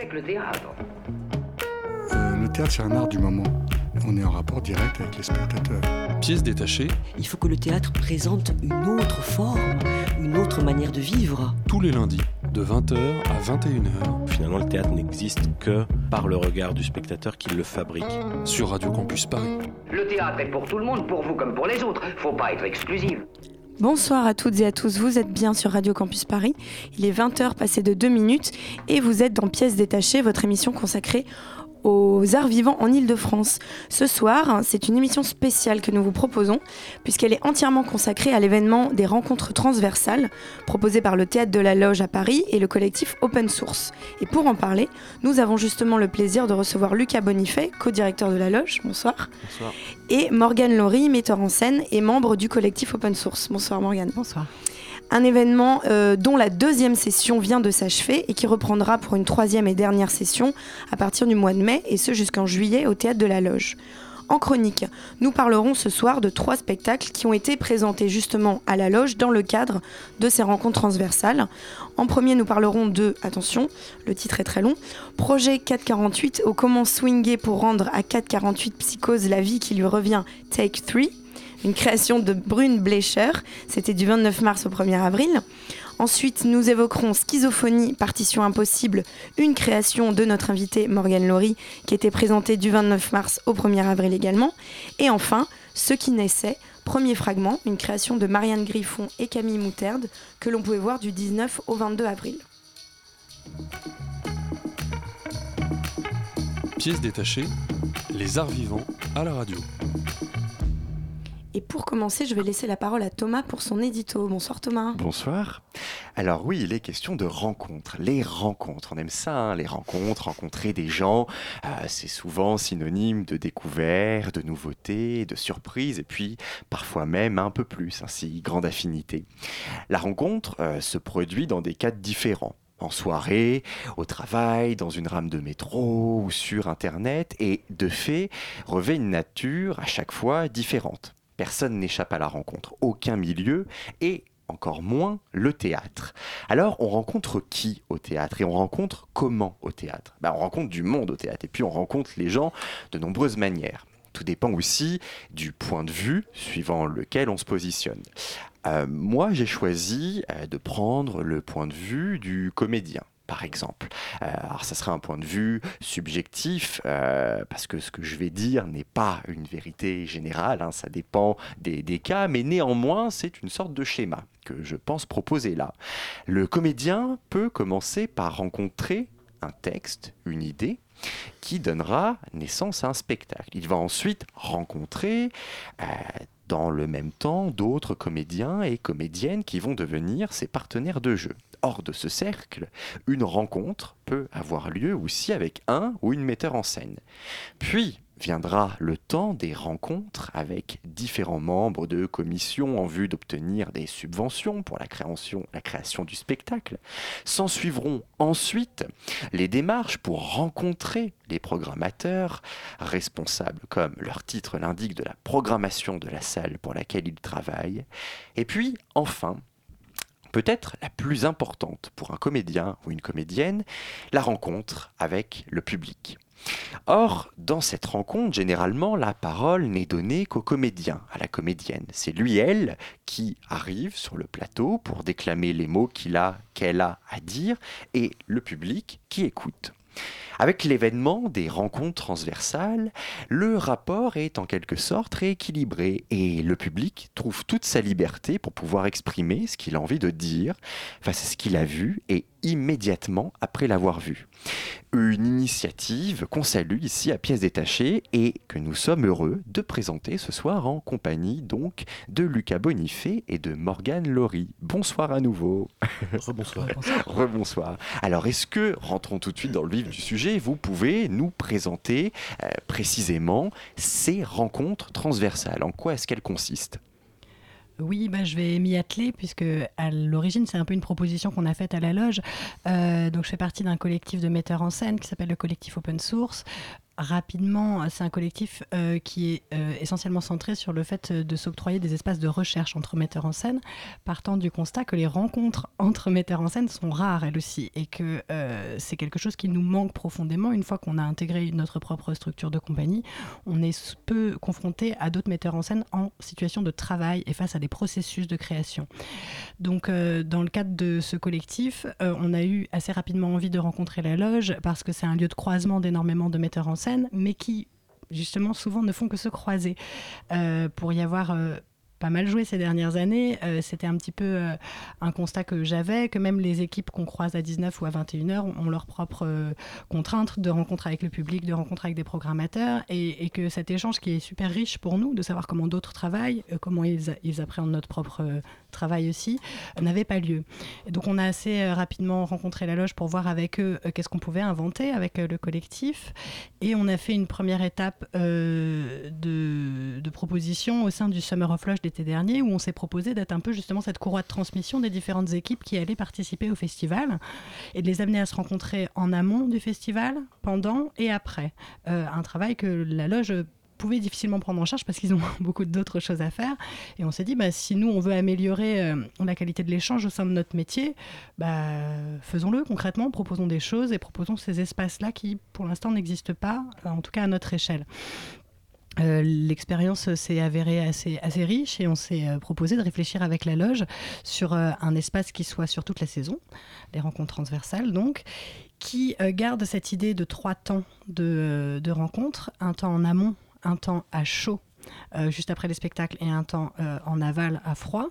c'est que le théâtre euh, Le théâtre, c'est un art du moment. On est en rapport direct avec les spectateurs. Pièce détachée. Il faut que le théâtre présente une autre forme, une autre manière de vivre. Tous les lundis, de 20h à 21h. Finalement, le théâtre n'existe que par le regard du spectateur qui le fabrique. Sur Radio Campus Paris. Le théâtre est pour tout le monde, pour vous comme pour les autres. Faut pas être exclusif. Bonsoir à toutes et à tous, vous êtes bien sur Radio Campus Paris. Il est 20h passé de 2 minutes et vous êtes dans Pièces détachées, votre émission consacrée aux arts vivants en Ile-de-France. Ce soir, c'est une émission spéciale que nous vous proposons, puisqu'elle est entièrement consacrée à l'événement des rencontres transversales proposées par le Théâtre de la Loge à Paris et le collectif Open Source. Et pour en parler, nous avons justement le plaisir de recevoir Lucas Bonifay, co-directeur de la Loge. Bonsoir. Bonsoir. Et Morgane Laurie, metteur en scène et membre du collectif Open Source. Bonsoir Morgane. Bonsoir un événement euh, dont la deuxième session vient de s'achever et qui reprendra pour une troisième et dernière session à partir du mois de mai et ce jusqu'en juillet au théâtre de la Loge. En chronique, nous parlerons ce soir de trois spectacles qui ont été présentés justement à la loge dans le cadre de ces rencontres transversales. En premier, nous parlerons de, attention, le titre est très long, Projet 448 au comment swinger pour rendre à 448 Psychose la vie qui lui revient, Take 3 une création de Brune Blecher. C'était du 29 mars au 1er avril. Ensuite, nous évoquerons Schizophonie, partition impossible, une création de notre invité Morgane Laurie, qui était présentée du 29 mars au 1er avril également. Et enfin, Ce qui naissait, premier fragment, une création de Marianne Griffon et Camille Moutarde, que l'on pouvait voir du 19 au 22 avril. Pièces détachées, les arts vivants à la radio. Et pour commencer, je vais laisser la parole à Thomas pour son édito. Bonsoir Thomas. Bonsoir. Alors oui, il est question de rencontres. Les rencontres, on aime ça, hein, les rencontres, rencontrer des gens. Euh, c'est souvent synonyme de découverte, de nouveautés, de surprises, et puis parfois même un peu plus, ainsi grande affinité. La rencontre euh, se produit dans des cadres différents en soirée, au travail, dans une rame de métro ou sur Internet, et de fait revêt une nature à chaque fois différente. Personne n'échappe à la rencontre, aucun milieu, et encore moins le théâtre. Alors on rencontre qui au théâtre et on rencontre comment au théâtre? Ben, On rencontre du monde au théâtre et puis on rencontre les gens de nombreuses manières. Tout dépend aussi du point de vue suivant lequel on se positionne. Euh, moi j'ai choisi euh, de prendre le point de vue du comédien par exemple. Euh, alors ça serait un point de vue subjectif, euh, parce que ce que je vais dire n'est pas une vérité générale, hein, ça dépend des, cas, mais néanmoins c'est une sorte de schéma que je pense proposer là. Le comédien peut commencer par rencontrer un texte, une idée, qui donnera naissance à un spectacle. Il va ensuite rencontrer euh, dans le même temps d'autres comédiens et comédiennes qui vont devenir ses partenaires de jeu. Hors de ce cercle, une rencontre peut avoir lieu aussi avec un ou une metteur en scène. Puis viendra le temps des rencontres avec différents membres de commissions en vue d'obtenir des subventions pour la création, du spectacle. S'en suivront ensuite les démarches pour rencontrer les programmateurs responsables, comme leur titre l'indique, de la programmation de la salle pour laquelle ils travaillent. Et puis, enfin, peut-être la plus importante pour un comédien ou une comédienne, la rencontre avec le public. Or, dans cette rencontre, généralement, la parole n'est donnée qu'au comédien, à la comédienne. C'est lui, elle, qui arrive sur le plateau pour déclamer les mots qu'il a, qu'elle a à dire, et le public qui écoute. Avec l'événement des rencontres transversales, le rapport est en quelque sorte rééquilibré et le public trouve toute sa liberté pour pouvoir exprimer ce qu'il a envie de dire face à ce qu'il a vu et immédiatement après l'avoir vu. Une initiative qu'on salue ici à pièces détachées et que nous sommes heureux de présenter ce soir en compagnie donc de Lucas Bonifay et de Morgane Laurie. Bonsoir à nouveau. Rebonsoir. Rebonsoir. Alors est-ce que, rentrons tout de suite dans le vif du sujet, vous pouvez nous présenter euh, précisément ces rencontres transversales. En quoi est-ce qu'elles consistent? Oui, bah, je vais m'y atteler puisque à l'origine c'est un peu une proposition qu'on a faite à la loge. Euh, donc je fais partie d'un collectif de metteurs en scène qui s'appelle le collectif Open Source rapidement, c'est un collectif euh, qui est euh, essentiellement centré sur le fait de s'octroyer des espaces de recherche entre metteurs en scène, partant du constat que les rencontres entre metteurs en scène sont rares elles aussi, et que euh, c'est quelque chose qui nous manque profondément une fois qu'on a intégré notre propre structure de compagnie. On est peu confronté à d'autres metteurs en scène en situation de travail et face à des processus de création. Donc, dans le cadre de ce collectif, on a eu assez rapidement envie de rencontrer la loge parce que c'est un lieu de croisement d'énormément de metteurs en scène, mais qui justement souvent ne font que se croiser. Euh, pour y avoir euh, pas mal joué ces dernières années. Euh, c'était un petit peu un constat que j'avais, que même les équipes qu'on croise à 19 ou à 21h ont leurs propres contraintes de rencontres avec le public, de rencontres avec des programmateurs, et, que cet échange qui est super riche pour nous, de savoir comment d'autres travaillent, comment ils, ils, appréhendent notre propre travail aussi, n'avait pas lieu. Donc on a assez rapidement rencontré la loge pour voir avec eux qu'est-ce qu'on pouvait inventer avec le collectif, et on a fait une première étape de, proposition au sein du Summer of Loge l'été dernier, où on s'est proposé d'être un peu justement cette courroie de transmission des différentes équipes qui allaient participer au festival et de les amener à se rencontrer en amont du festival, pendant et après. Euh, un travail que la loge pouvait difficilement prendre en charge parce qu'ils ont beaucoup d'autres choses à faire. Et on s'est dit, bah, si nous, on veut améliorer euh, la qualité de l'échange au sein de notre métier, bah, faisons-le concrètement, proposons des choses et proposons ces espaces-là qui, pour l'instant, n'existent pas, en tout cas à notre échelle. Euh, l'expérience s'est avérée assez, assez riche et on s'est euh, proposé de réfléchir avec la loge sur un espace qui soit sur toute la saison, les rencontres transversales donc, qui garde cette idée de trois temps de, de rencontres, un temps en amont, un temps à chaud euh, juste après les spectacles et un temps euh, en aval à froid,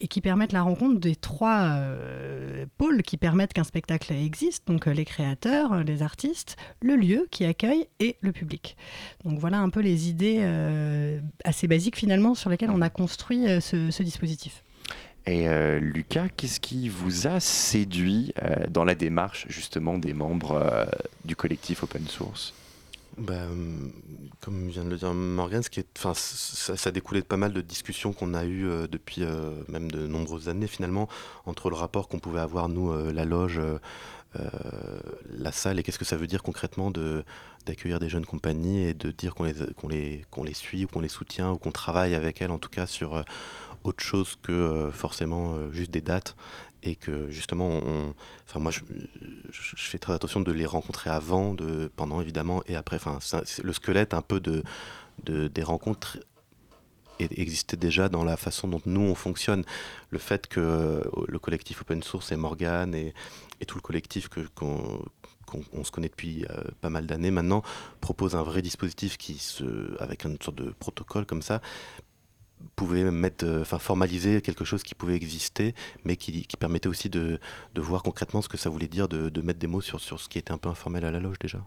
et qui permettent la rencontre des trois euh, pôles qui permettent qu'un spectacle existe, donc les créateurs, les artistes, le lieu qui accueille et le public. Donc voilà un peu les idées assez basiques finalement sur lesquelles on a construit ce, dispositif. Et Lucas, qu'est-ce qui vous a séduit dans la démarche justement des membres du collectif Open Source? Bah, comme vient de le dire Morgan, ce qui est, enfin, ça, ça découlait de pas mal de discussions qu'on a eues euh, depuis euh, même de nombreuses années finalement, entre le rapport qu'on pouvait avoir, nous, euh, la loge, la salle, et qu'est-ce que ça veut dire concrètement de, d'accueillir des jeunes compagnies et de dire qu'on les, qu'on les, qu'on les suit ou qu'on les soutient ou qu'on travaille avec elles en tout cas sur autre chose que forcément juste des dates et que justement, on, enfin moi, je, fais très attention de les rencontrer avant, de, pendant évidemment, et après. Enfin, le squelette un peu de, de des rencontres existait déjà dans la façon dont nous on fonctionne. Le fait que euh, le collectif open source et Morgan et, tout le collectif que qu'on on se connaît depuis euh, pas mal d'années maintenant, propose un vrai dispositif qui se, avec une sorte de protocole comme ça, pouvait mettre, euh, enfin formaliser quelque chose qui pouvait exister, mais qui, permettait aussi de, voir concrètement ce que ça voulait dire de, mettre des mots sur, sur ce qui était un peu informel à la loge déjà.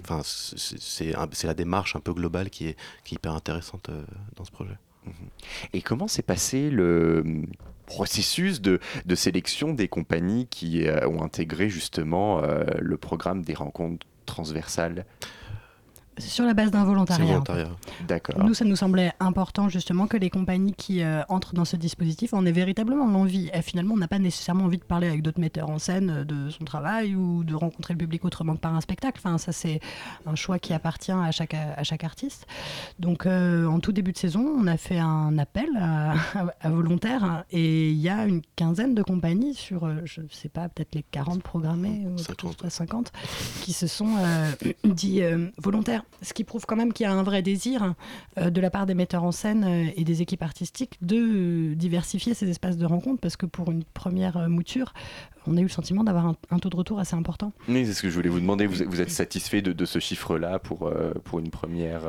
Enfin, c'est la démarche un peu globale qui est, qui est hyper intéressante euh, dans ce projet. Mhm. Et comment s'est passé le hum, processus de, sélection des compagnies qui euh, ont intégré justement le programme des rencontres transversales? Sur la base d'un volontariat. D'accord. Nous, ça nous semblait important justement que les compagnies qui euh, entrent dans ce dispositif en aient véritablement l'envie. Et finalement, on n'a pas nécessairement envie de parler avec d'autres metteurs en scène euh, de son travail ou de rencontrer le public autrement que par un spectacle. Enfin, ça, c'est un choix qui appartient à chaque, à chaque artiste. Donc, euh, en tout début de saison, on a fait un appel à, volontaires et il y a une quinzaine de compagnies sur, je ne sais pas, peut-être les 40 programmés, ou 50, 50 qui se sont dit volontaires ce qui prouve quand même qu'il y a un vrai désir euh, de la part des metteurs en scène euh, et des équipes artistiques de euh, diversifier ces espaces de rencontre parce que pour une première mouture, on a eu le sentiment d'avoir un, taux de retour assez important. Oui, c'est ce que je voulais vous demander. Vous, êtes satisfait de, ce chiffre-là pour, pour une première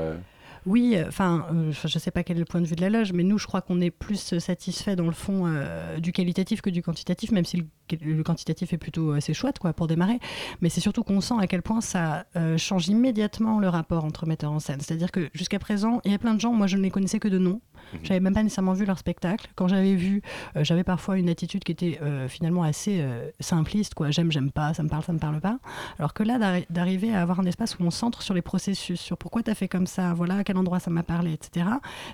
oui, euh, enfin, euh, je ne sais pas quel est le point de vue de la loge, mais nous, je crois qu'on est plus satisfait dans le fond euh, du qualitatif que du quantitatif, même si le, quantitatif est plutôt assez chouette quoi, pour démarrer. Mais c'est surtout qu'on sent à quel point ça change immédiatement le rapport entre metteurs en scène. C'est-à-dire que jusqu'à présent, il y a plein de gens, moi je ne les connaissais que de nom. Mhm. J'avais même pas nécessairement vu leur spectacle. Quand j'avais vu, euh, j'avais parfois une attitude qui était euh, finalement assez euh, simpliste, quoi. J'aime, j'aime pas, ça me parle, ça me parle pas. Alors que là, d'arriver à avoir un espace où on centre sur les processus, sur pourquoi tu as fait comme ça, voilà, à quel endroit ça m'a parlé, etc.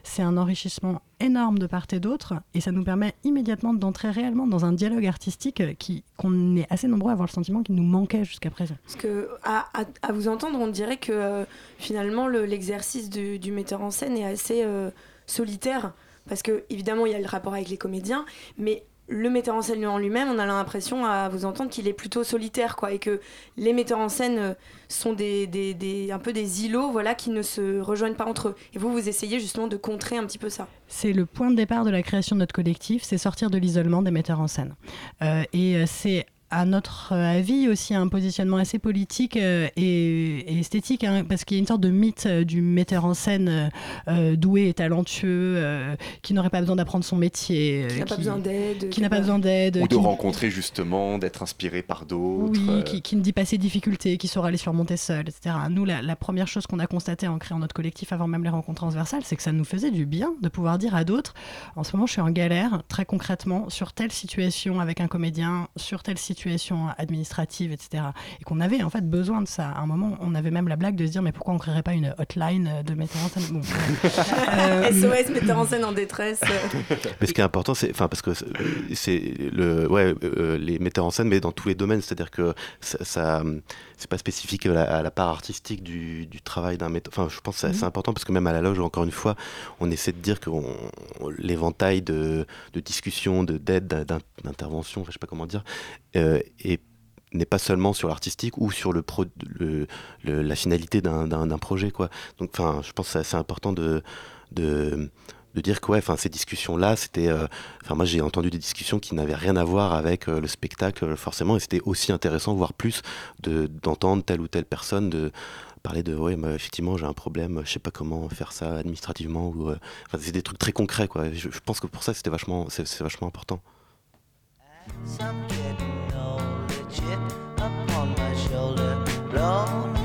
C'est un enrichissement énorme de part et d'autre, et ça nous permet immédiatement d'entrer réellement dans un dialogue artistique qui qu'on est assez nombreux à avoir le sentiment qu'il nous manquait jusqu'à présent. Parce que à, à, vous entendre, on dirait que finalement l'exercice du, metteur en scène est assez solitaire parce que évidemment il y a le rapport avec les comédiens, mais le metteur en scène en lui-même, on a l'impression à vous entendre qu'il est plutôt solitaire, quoi, et que les metteurs en scène euh, sont des, des, un peu des îlots, voilà, qui ne se rejoignent pas entre eux. Et vous, vous essayez justement de contrer un petit peu ça. C'est le point de départ de la création de notre collectif, c'est sortir de l'isolement des metteurs en scène. Euh, et euh, c'est à notre avis, aussi un positionnement assez politique euh, et, esthétique, hein, parce qu'il y a une sorte de mythe euh, du metteur en scène euh, doué et talentueux, qui n'aurait pas besoin d'apprendre son métier, qui n'a pas besoin d'aide, qui n'a pas besoin d'aide, ou de rencontrer justement, d'être inspiré par d'autres, oui, qui, ne dit pas ses difficultés, qui saura les surmonter seul, etc. Nous, la, première chose qu'on a constatée en créant notre collectif avant même les rencontres transversales, c'est que ça nous faisait du bien de pouvoir dire à d'autres, en ce moment, je suis en galère, très concrètement, sur telle situation avec un comédien, sur telle situation administrative, etc. Et qu'on avait en fait besoin de ça. À un moment, on avait même la blague de se dire mais pourquoi on créerait pas une hotline de metteur en scène? SOS euh, metteur en scène en détresse. mais ce qui est important, c'est enfin parce que c'est le ouais euh, les metteurs en scène, mais dans tous les domaines, c'est-à-dire que ça, ça c'est pas spécifique à la, part artistique du, du travail d'un metteur. Enfin, je pense que c'est mhm. important parce que même à la loge, encore une fois, on essaie de dire que l'éventail de, de discussions, d'aide, d'intervention, je sais pas comment dire, euh, et n'est pas seulement sur l'artistique ou sur le, pro, la finalité d'un projet quoi. Donc enfin je pense que c'est important de, de de dire que ouais, enfin ces discussions là c'était euh, enfin moi j'ai entendu des discussions qui n'avaient rien à voir avec euh, le spectacle forcément et c'était aussi intéressant voire plus de d'entendre telle ou telle personne de parler de ouais effectivement j'ai un problème je sais pas comment faire ça administrativement ou enfin c'est des trucs très concrets quoi. Je, je pense que pour ça c'était vachement c'est vachement important Chip upon my shoulder, blown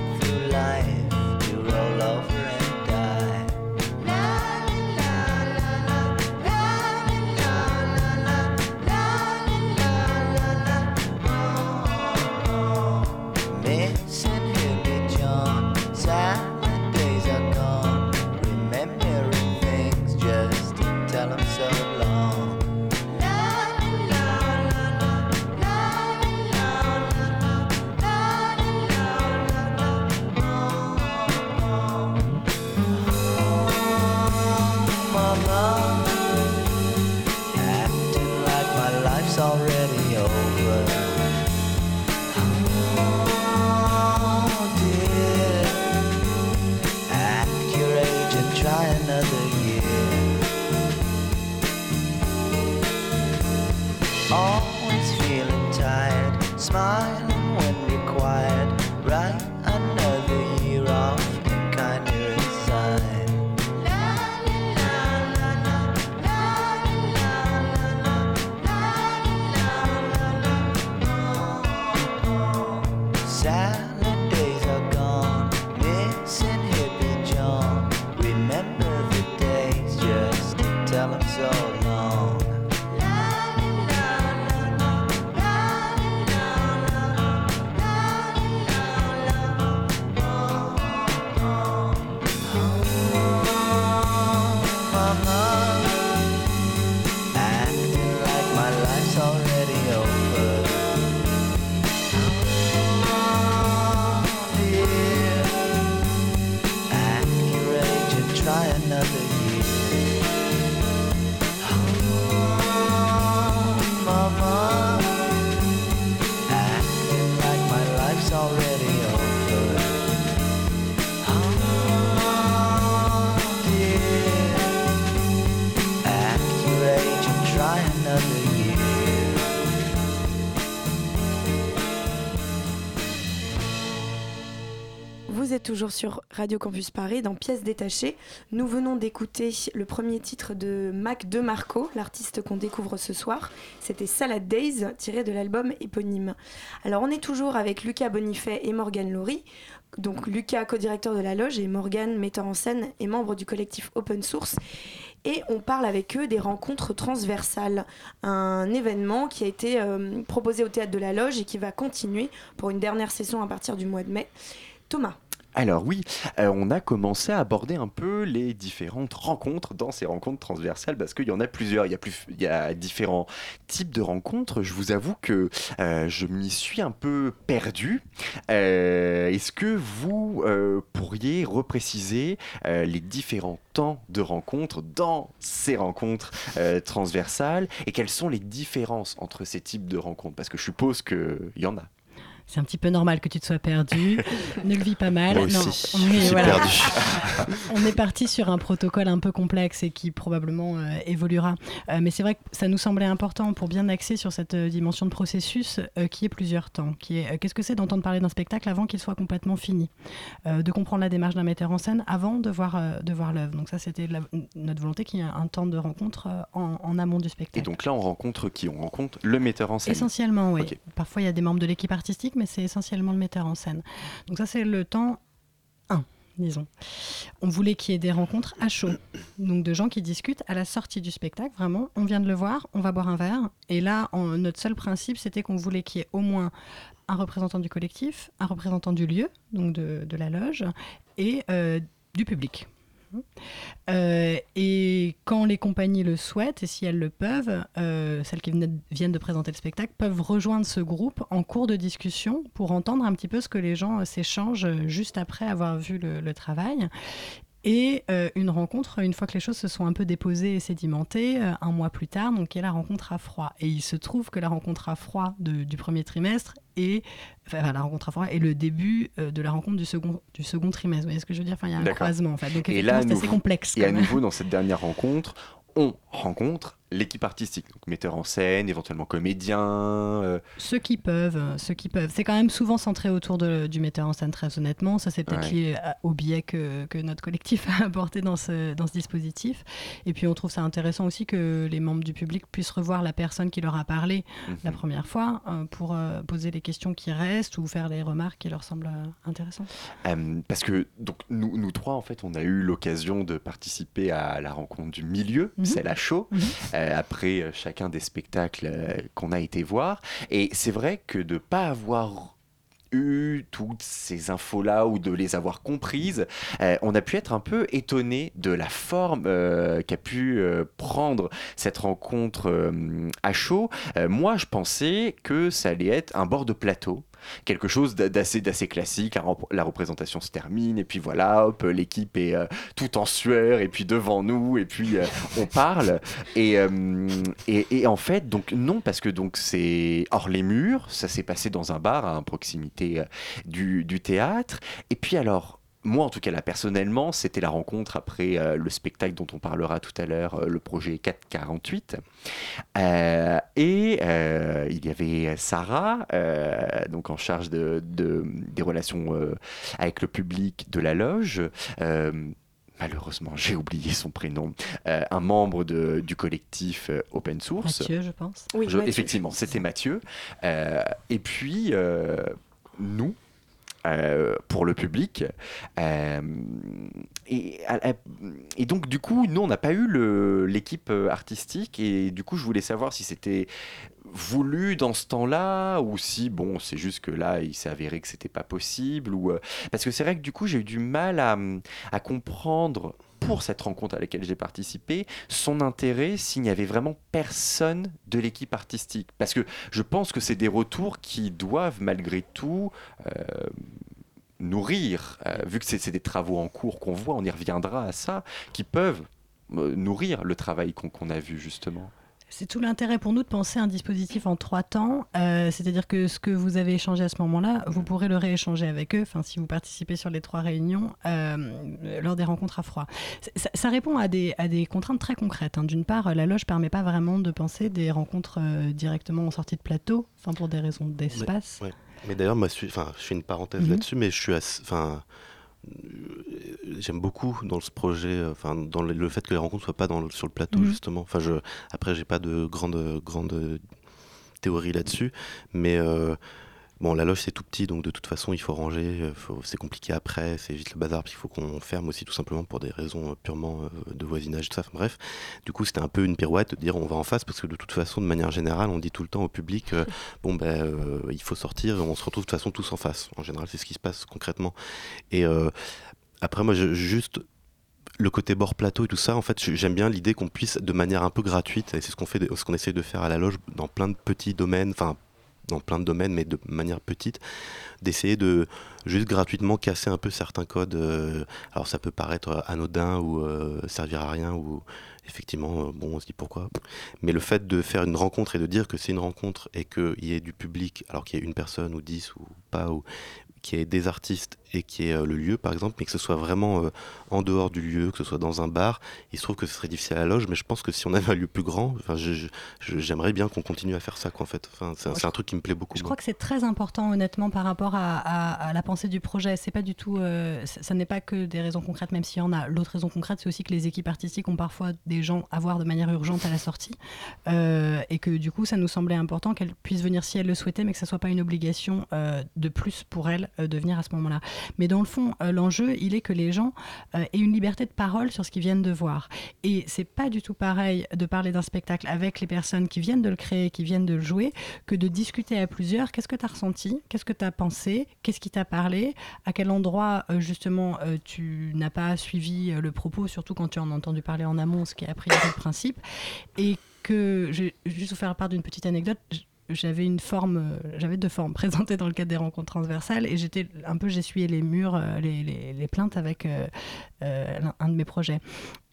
toujours sur Radio Campus Paris dans Pièces détachées. Nous venons d'écouter le premier titre de Mac De Marco, l'artiste qu'on découvre ce soir. C'était Salad Days, tiré de l'album éponyme. Alors on est toujours avec Lucas Bonifay et Morgane Laurie. Donc Lucas, co-directeur de la loge, et Morgane, metteur en scène et membre du collectif Open Source. Et on parle avec eux des rencontres transversales, un événement qui a été euh, proposé au théâtre de la loge et qui va continuer pour une dernière session à partir du mois de mai. Thomas. Alors oui, euh, on a commencé à aborder un peu les différentes rencontres dans ces rencontres transversales parce qu'il y en a plusieurs, il y a, il y a différents types de rencontres. Je vous avoue que euh, je m'y suis un peu perdu. Euh, Est-ce que vous pourriez repréciser les différents temps de rencontres dans ces rencontres transversales et quelles sont les différences entre ces types de rencontres? Parce que je suppose qu'il y en a. C'est un petit peu normal que tu te sois perdu. ne le vis pas mal. Moi aussi, Non, on est, voilà. perdu. on est parti sur un protocole un peu complexe et qui probablement euh, évoluera. Euh, mais c'est vrai que ça nous semblait important pour bien axer sur cette euh, dimension de processus qui est plusieurs temps. Qui est qu'est-ce que c'est d'entendre parler d'un spectacle avant qu'il soit complètement fini, de comprendre la démarche d'un metteur en scène avant de voir de voir l'œuvre. Donc ça, c'était notre volonté qu'il y ait un temps de rencontre en, en amont du spectacle. Et donc là, on rencontre qui? On rencontre le metteur en scène. Essentiellement, oui. Parfois, il y a des membres de l'équipe artistique, mais c'est essentiellement le metteur en scène. Donc ça, c'est le temps 1, disons. On voulait qu'il y ait des rencontres à chaud. Donc de gens qui discutent à la sortie du spectacle, vraiment. On vient de le voir, on va boire un verre. Et là, notre seul principe, c'était qu'on voulait qu'il y ait au moins un représentant du collectif, un représentant du lieu, donc de, de la loge, et euh, du public. Euh, et quand les compagnies le souhaitent, et si elles le peuvent, euh, celles qui viennent de présenter le spectacle, peuvent rejoindre ce groupe en cours de discussion pour entendre un petit peu ce que les gens euh, s'échangent juste après avoir vu le travail. Et euh, une rencontre, une fois que les choses se sont un peu déposées et sédimentées, euh, un mois plus tard, donc qui est la rencontre à froid. Et il se trouve que la rencontre à froid de- du premier trimestre est, enfin, la rencontre à froid est le début euh, de la rencontre du second, du second trimestre. Vous voyez ce que je veux dire? Enfin, il y a un croisement en fait. Donc Et là, effectivement, c'est assez complexe. Et à nouveau, dans cette dernière rencontre, on rencontre l'équipe artistique, donc metteur en scène, éventuellement comédien. euh, Ceux qui peuvent, euh, ceux qui peuvent. C'est quand même souvent centré autour de- du metteur en scène, très honnêtement. Ça, c'est peut-être Ouais. lié à- au biais que, que notre collectif a apporté dans ce, dans ce dispositif. Et puis, on trouve ça intéressant aussi que les membres du public puissent revoir la personne qui leur a parlé la mhm. première fois euh, pour euh, poser les questions qui restent ou faire les remarques qui leur semblent intéressantes. Parce que donc nous, nous trois, en fait, on a eu l'occasion de participer à la rencontre du milieu, Mhm. celle à chaud. Euh, après euh, chacun des spectacles euh, qu'on a été voir. Et c'est vrai que de pas avoir eu toutes ces infos-là ou de les avoir comprises, on a pu être un peu étonné de la forme qu'a pu prendre cette rencontre à chaud. Moi, je pensais que ça allait être un bord de plateau. Quelque chose d'a- d'assez classique, la rep- la représentation se termine et puis voilà, hop, l'équipe est euh, tout en sueur et puis devant nous et puis euh, on parle. Et, euh, et, et en fait donc non parce que donc c'est hors les murs, ça s'est passé dans un bar à proximité du théâtre. Et puis alors moi, en tout cas, là, personnellement, c'était la rencontre après euh, le spectacle dont on parlera tout à l'heure, euh, le projet 448. Euh, et euh, il y avait Sarah, euh, donc en charge de, de- des relations euh, avec le public de la loge. Euh, Malheureusement, j'ai oublié son prénom. Euh, un membre de- du collectif Open Source. Mathieu, je pense. Oui, Je- Mathieu. effectivement, c'était Mathieu. Euh, et puis, euh, nous, euh, pour le public. Euh, et, donc, du coup, nous, on n'a pas eu l'équipe euh, artistique. Et du coup, je voulais savoir si c'était voulu dans ce temps-là ou si, bon, c'est juste que là, il s'est avéré que c'était pas possible. Ou, parce que c'est vrai que du coup, j'ai eu du mal à comprendre pour cette rencontre à laquelle j'ai participé, son intérêt s'il n'y avait vraiment personne de l'équipe artistique. Parce que je pense que c'est des retours qui doivent malgré tout euh, nourrir, euh, vu que c'est des travaux en cours qu'on voit, on y reviendra à ça, qui peuvent euh, nourrir le travail qu'on a vu justement. C'est tout l'intérêt pour nous de penser un dispositif en trois temps. Euh, C'est-à-dire que ce que vous avez échangé à ce moment-là, vous pourrez le rééchanger avec eux, enfin, si vous participez sur les trois réunions, euh, lors des rencontres à froid. Ça, ça répond à des, à des contraintes très concrètes. hein. D'une part, la loge permet pas vraiment de penser des rencontres euh, directement en sortie de plateau, enfin, pour des raisons d'espace. Ouais. Mais d'ailleurs, moi, je, suis, enfin, je fais une parenthèse Mhm. là-dessus, mais je suis assez, enfin, j'aime beaucoup dans ce projet, euh, enfin, dans le, fait que les rencontres soient pas dans le- sur le plateau Mhm. justement. Enfin, je, après, j'ai pas de grande, grande théorie là-dessus, mais euh, bon, la loge c'est tout petit, donc de toute façon, il faut ranger, euh, c'est compliqué après, c'est vite le bazar, puis il faut qu'on ferme aussi tout simplement pour des raisons euh, purement euh, de voisinage, tout ça. Enfin, bref, du coup, c'était un peu une pirouette de dire on va en face parce que de toute façon, de manière générale, on dit tout le temps au public euh, bon ben euh, il faut sortir on se retrouve de toute façon tous en face. En général, c'est ce qui se passe concrètement. Et euh, après, moi, je- juste le côté bord plateau et tout ça, en fait, j'aime bien l'idée qu'on puisse, de manière un peu gratuite, et c'est ce qu'on fait, ce qu'on essaie de faire à la loge dans plein de petits domaines, enfin dans plein de domaines, mais de manière petite, d'essayer de juste gratuitement casser un peu certains codes. euh, alors ça peut paraître anodin ou euh, servir à rien ou effectivement, euh, bon, on se dit pourquoi. Mais le fait de faire une rencontre et de dire que c'est une rencontre et qu'il y ait du public, alors qu'il y ait une personne ou dix ou pas, ou qu'il y ait des artistes et qu'il y ait euh, le lieu par exemple, mais que ce soit vraiment euh, en dehors du lieu, que ce soit dans un bar, il se trouve que ce serait difficile à la loge, mais je pense que si on avait un lieu plus grand, j'aimerais bien qu'on continue à faire ça quoi, en fait. Enfin, c'est un- truc qui me plaît beaucoup. Je moi. crois que c'est très important, honnêtement, par rapport à, à- à la pensée du projet. C'est pas du tout, euh, ça, ça n'est pas que des raisons concrètes, même s'il y en a. L'autre raison concrète, c'est aussi que les équipes artistiques ont parfois des gens à voir de manière urgente à la sortie, et que du coup, ça nous semblait important qu'elles puissent venir si elles le souhaitaient, mais que ça soit pas une obligation de plus pour elles euh, de venir à ce moment-là. Mais dans le fond, euh, l'enjeu, il est que les gens euh, aient une liberté de parole sur ce qu'ils viennent de voir. Et c'est pas du tout pareil de parler d'un spectacle avec les personnes qui viennent de le créer, qui viennent de le jouer, que de discuter à plusieurs. Qu'est-ce que tu as ressenti? Qu'est-ce que tu as pensé? Qu'est-ce qui t'a parlé? À quel endroit, euh, justement, tu n'as pas suivi le propos, surtout quand tu en as entendu parler en amont, ce qui est a le principe? Et que, je vais juste vous faire part d'une petite anecdote. J'avais une forme, euh, j'avais deux formes présentées dans le cadre des rencontres transversales et j'étais un peu, j'essuyais les murs, euh, les, les- les plaintes avec euh, un de mes projets.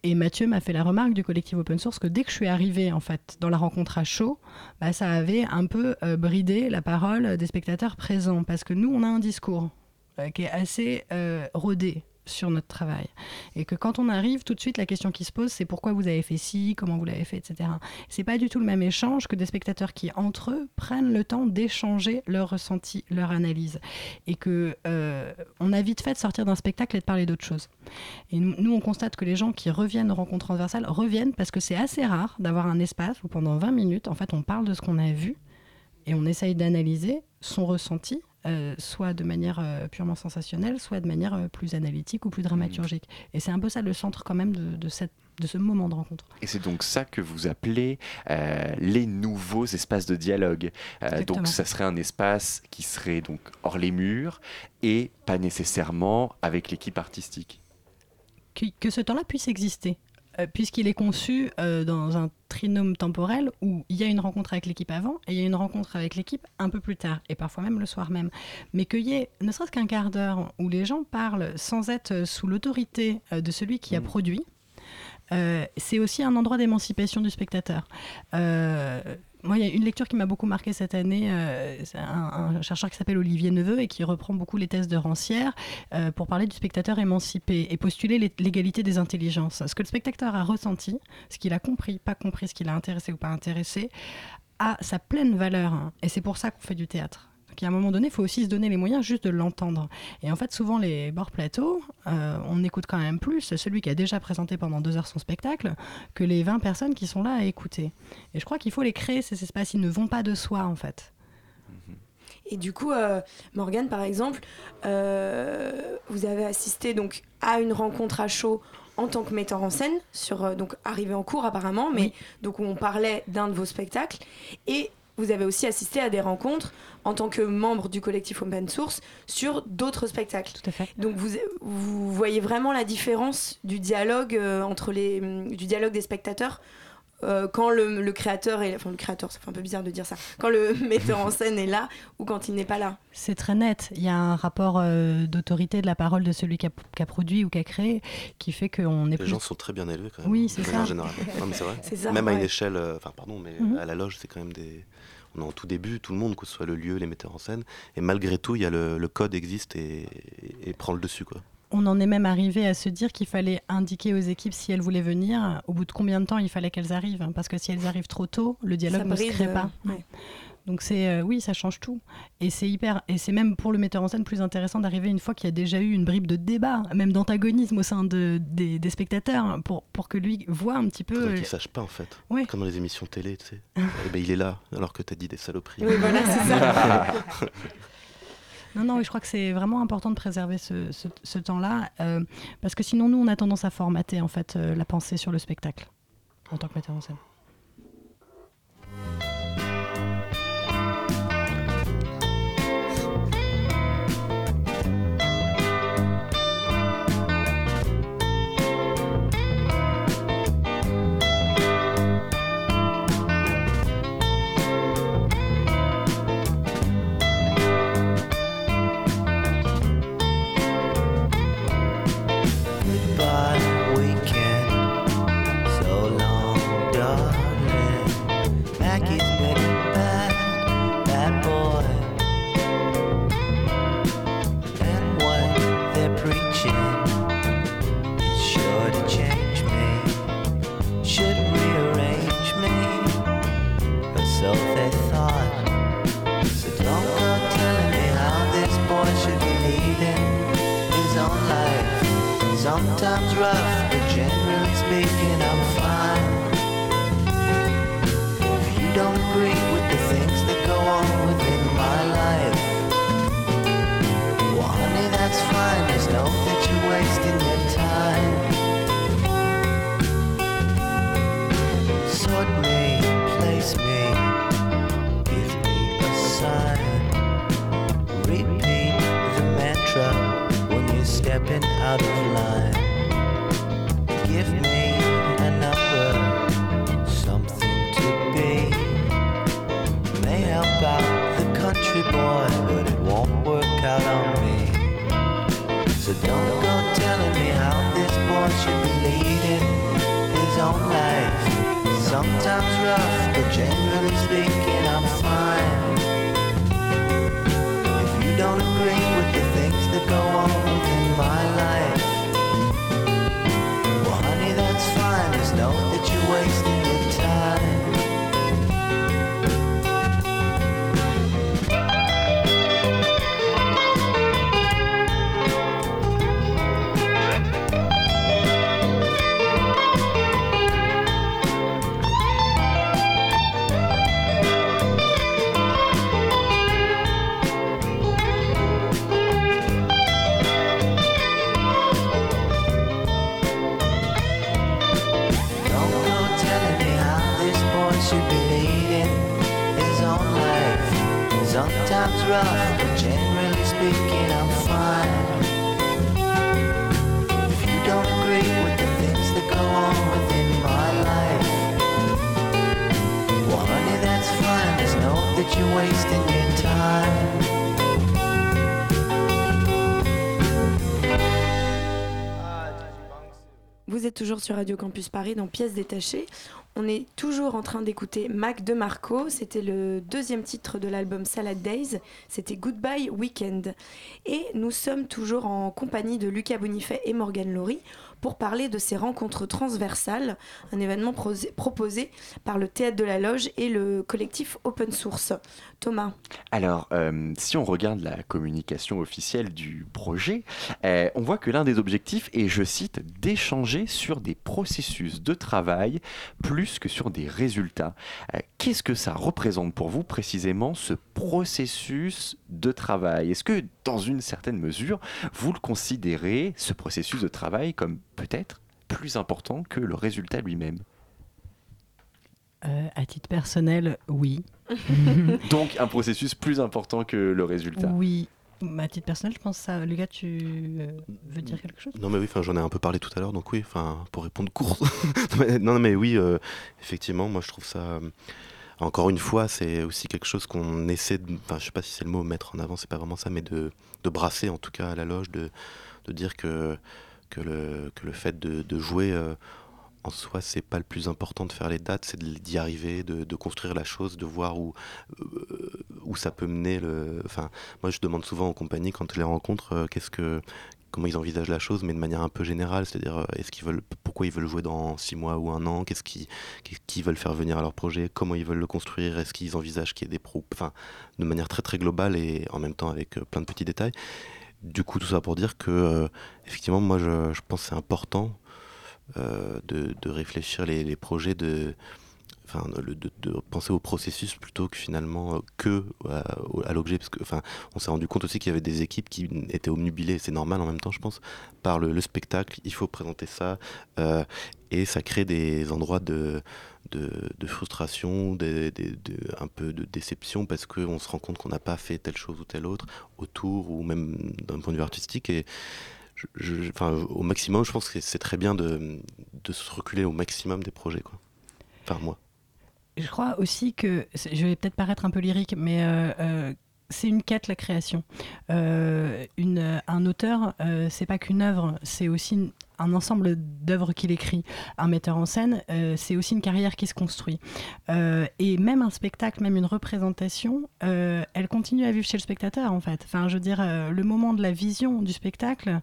Et Mathieu m'a fait la remarque du collectif open source que dès que je suis arrivée en fait dans la rencontre à chaud, bah, ça avait un peu bridé la parole des spectateurs présents parce que nous on a un discours qui est assez rodé sur notre travail. Et que quand on arrive tout de suite la question qui se pose c'est pourquoi vous avez fait ci comment vous l'avez fait etc c'est pas du tout le même échange que des spectateurs qui entre eux prennent le temps d'échanger leurs ressentis leur analyse. Et que euh, on a vite fait de sortir d'un spectacle et de parler d'autre chose. Et nous, nous, on constate que les gens qui reviennent aux rencontres transversales reviennent parce que c'est assez rare d'avoir un espace où pendant 20 minutes, en fait, on parle de ce qu'on a vu et on essaye d'analyser son ressenti, euh, soit de manière euh, purement sensationnelle, soit de manière euh, plus analytique ou plus dramaturgique. Et c'est un peu ça le centre quand même de, de cette, de ce moment de rencontre. Et c'est donc ça que vous appelez euh, les nouveaux espaces de dialogue. Euh, donc ça serait un espace qui serait donc hors les murs et pas nécessairement avec l'équipe artistique. que, que ce temps-là puisse exister, puisqu'il est conçu euh, dans un trinôme temporel où il y a une rencontre avec l'équipe avant et il y a une rencontre avec l'équipe un peu plus tard, et parfois même le soir même. Mais qu'il y ait ne serait-ce qu'un quart d'heure où les gens parlent sans être sous l'autorité euh, de celui qui a produit, euh, c'est aussi un endroit d'émancipation du spectateur. Euh, moi, il y a une lecture qui m'a beaucoup marqué cette année. euh, c'est un, chercheur qui s'appelle Olivier Neveu et qui reprend beaucoup les thèses de Rancière euh, pour parler du spectateur émancipé et postuler l'é- l'égalité des intelligences. Ce que le spectateur a ressenti, ce qu'il a compris, pas compris, ce qu'il a intéressé ou pas intéressé, a sa pleine valeur. Et c'est pour ça qu'on fait du théâtre. Donc, à un moment donné, il faut aussi se donner les moyens juste de l'entendre. Et en fait, souvent, les bords plateaux, euh, on écoute quand même plus celui qui a déjà présenté pendant deux heures son spectacle que les 20 personnes qui sont là à écouter. Et je crois qu'il faut les créer, ces espaces. Ils ne vont pas de soi, en fait. Et du coup, euh, Morgane, par exemple, euh, vous avez assisté donc à une rencontre à chaud en tant que metteur en scène, sur euh, donc arrivé en cours apparemment, mais Oui. donc où on parlait d'un de vos spectacles. Et vous avez aussi assisté à des rencontres en tant que membre du collectif Open Source sur d'autres spectacles. Tout à fait. Donc vous, vous voyez vraiment la différence du dialogue euh, entre les du dialogue des spectateurs euh, quand le, le créateur est enfin le créateur ça fait un peu bizarre de dire ça quand le metteur en scène est là ou quand il n'est pas là. C'est très net. Il y a un rapport euh, d'autorité de la parole de celui qui a, qui a produit ou qui a créé qui fait qu'on est Les plus. gens sont très bien élevés quand même. Oui, c'est ça. générale. Non, mais c'est vrai. C'est ça. Même à une échelle, euh, enfin pardon, mais Mhm. à la loge, c'est quand même des. On est en tout début, tout le monde, que ce soit le lieu, les metteurs en scène, et malgré tout, il y a le, le code existe et, et prend le dessus quoi. On en est même arrivé à se dire qu'il fallait indiquer aux équipes si elles voulaient venir, au bout de combien de temps il fallait qu'elles arrivent? Parce que si elles arrivent trop tôt, le dialogue Ça ne se crée euh, pas. ouais. Donc c'est euh, oui, ça change tout. Et c'est hyper et c'est même pour le metteur en scène plus intéressant d'arriver une fois qu'il y a déjà eu une bribe de débat, même d'antagonisme au sein de, des, des spectateurs, pour, pour que lui voit un petit peu. Euh, qu'il sache pas en fait. Ouais. Comme dans les émissions télé, tu sais. Eh ben, il est là, alors que t'as dit des saloperies. Oui, voilà, c'est ça. Non, non, oui, je crois que c'est vraiment important de préserver ce, ce- ce temps-là, euh, parce que sinon, nous, on a tendance à formater en fait euh, la pensée sur le spectacle en tant que metteur en scène. Know that you're wasting your time. Sort me, place me, give me a sign. Repeat the mantra when you're stepping out of Vous êtes toujours sur Radio Campus Paris dans Pièces détachées. On est toujours en train d'écouter Mac de Marco. C'était le deuxième titre de l'album Salad Days. C'était Goodbye Weekend. Et nous sommes toujours en compagnie de Lucas Bonifay et Morgane Laurie pour parler de ces rencontres transversales, un événement proposé par le Théâtre de la Loge et le collectif Open Source. Thomas, Alors, euh, si on regarde la communication officielle du projet, euh, on voit que l'un des objectifs est, je cite, d'échanger sur des processus de travail plus que sur des résultats. Euh, Qu'est-ce que ça représente pour vous précisément, ce processus de travail? Est-ce que, dans une certaine mesure, vous le considérez, ce processus de travail, comme peut-être plus important que le résultat lui-même? Euh, à titre personnel, oui. Donc, un processus plus important que le résultat Oui. À titre personnel, je pense ça. Lucas, tu euh, veux dire quelque chose? Non mais oui, j'en ai un peu parlé tout à l'heure, donc oui, pour répondre court. Non mais oui, euh, effectivement, moi je trouve ça. euh, encore une fois, c'est aussi quelque chose qu'on essaie de. Enfin, je sais pas si c'est le mot mettre en avant, c'est pas vraiment ça, mais de, de brasser en tout cas à la loge, de, de dire que, que, le, que le fait de, de jouer en soi, c'est pas le plus important de faire les dates, c'est d'y arriver, de, construire la chose, de voir où, où ça peut mener. Le... Enfin, moi, je demande souvent aux compagnies quand je les rencontre, euh, qu'est-ce que comment ils envisagent la chose, mais de manière un peu générale, c'est-à-dire euh, est-ce qu'ils veulent, pourquoi ils veulent jouer dans six mois ou un an, qu'est-ce qu'ils, qui veulent faire venir à leur projet, comment ils veulent le construire, est-ce qu'ils envisagent qu'il y ait des pros, enfin, de manière très très globale et en même temps avec plein de petits détails. Du coup, tout ça pour dire que, effectivement, moi, je, je pense c'est important de, de, réfléchir les, les projets de de, penser au processus plutôt que finalement euh, que euh, à, l'objet parce que enfin on s'est rendu compte aussi qu'il y avait des équipes qui étaient omnubilées c'est normal en même temps je pense par le, spectacle il faut présenter ça euh, et ça crée des endroits de de, frustration, un peu de déception parce qu'on se rend compte qu'on n'a pas fait telle chose ou telle autre autour ou même d'un point de vue artistique et enfin, au maximum, je pense que c'est très bien de, de se reculer au maximum des projets. Quoi. Enfin, moi je crois aussi que, je vais peut-être paraître un peu lyrique, mais euh, euh, c'est une quête la création. Euh, un auteur, c'est pas qu'une œuvre, c'est aussi un ensemble d'œuvres qu'il écrit. Un metteur en scène, c'est aussi une carrière qui se construit. et même un spectacle, même une représentation, elle continue à vivre chez le spectateur en fait. Enfin, je veux dire, le moment de la vision du spectacle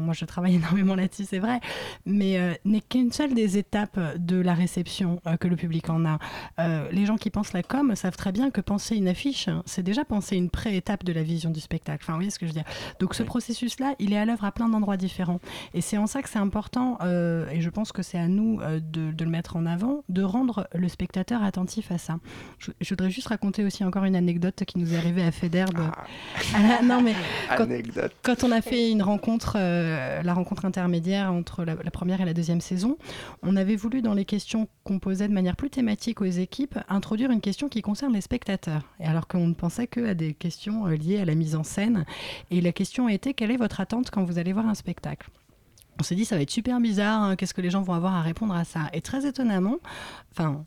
moi je travaille énormément là-dessus, c'est vrai, mais euh, n'est qu'une seule des étapes de la réception euh, que le public en a. Euh, les gens qui pensent la com savent très bien que penser une affiche, c'est déjà penser une pré-étape de la vision du spectacle. Enfin, vous voyez ce que je veux dire. Donc ce processus-là, il est à l'œuvre à plein d'endroits différents. Et c'est en ça que c'est important, et je pense que c'est à nous de, de, le mettre en avant, de rendre le spectateur attentif à ça. Je, voudrais juste raconter aussi encore une anecdote qui nous est arrivée à Federbe. Ah. non, mais quand, quand, on a fait une rencontre euh, la rencontre intermédiaire entre la, première et la deuxième saison, on avait voulu, dans les questions qu'on posait de manière plus thématique aux équipes, introduire une question qui concerne les spectateurs. Et alors qu'on ne pensait qu'à des questions euh, liées à la mise en scène. Et la question était quelle est votre attente quand vous allez voir un spectacle? On s'est dit ça va être super bizarre, hein, qu'est-ce que les gens vont avoir à répondre à ça? Et très étonnamment, enfin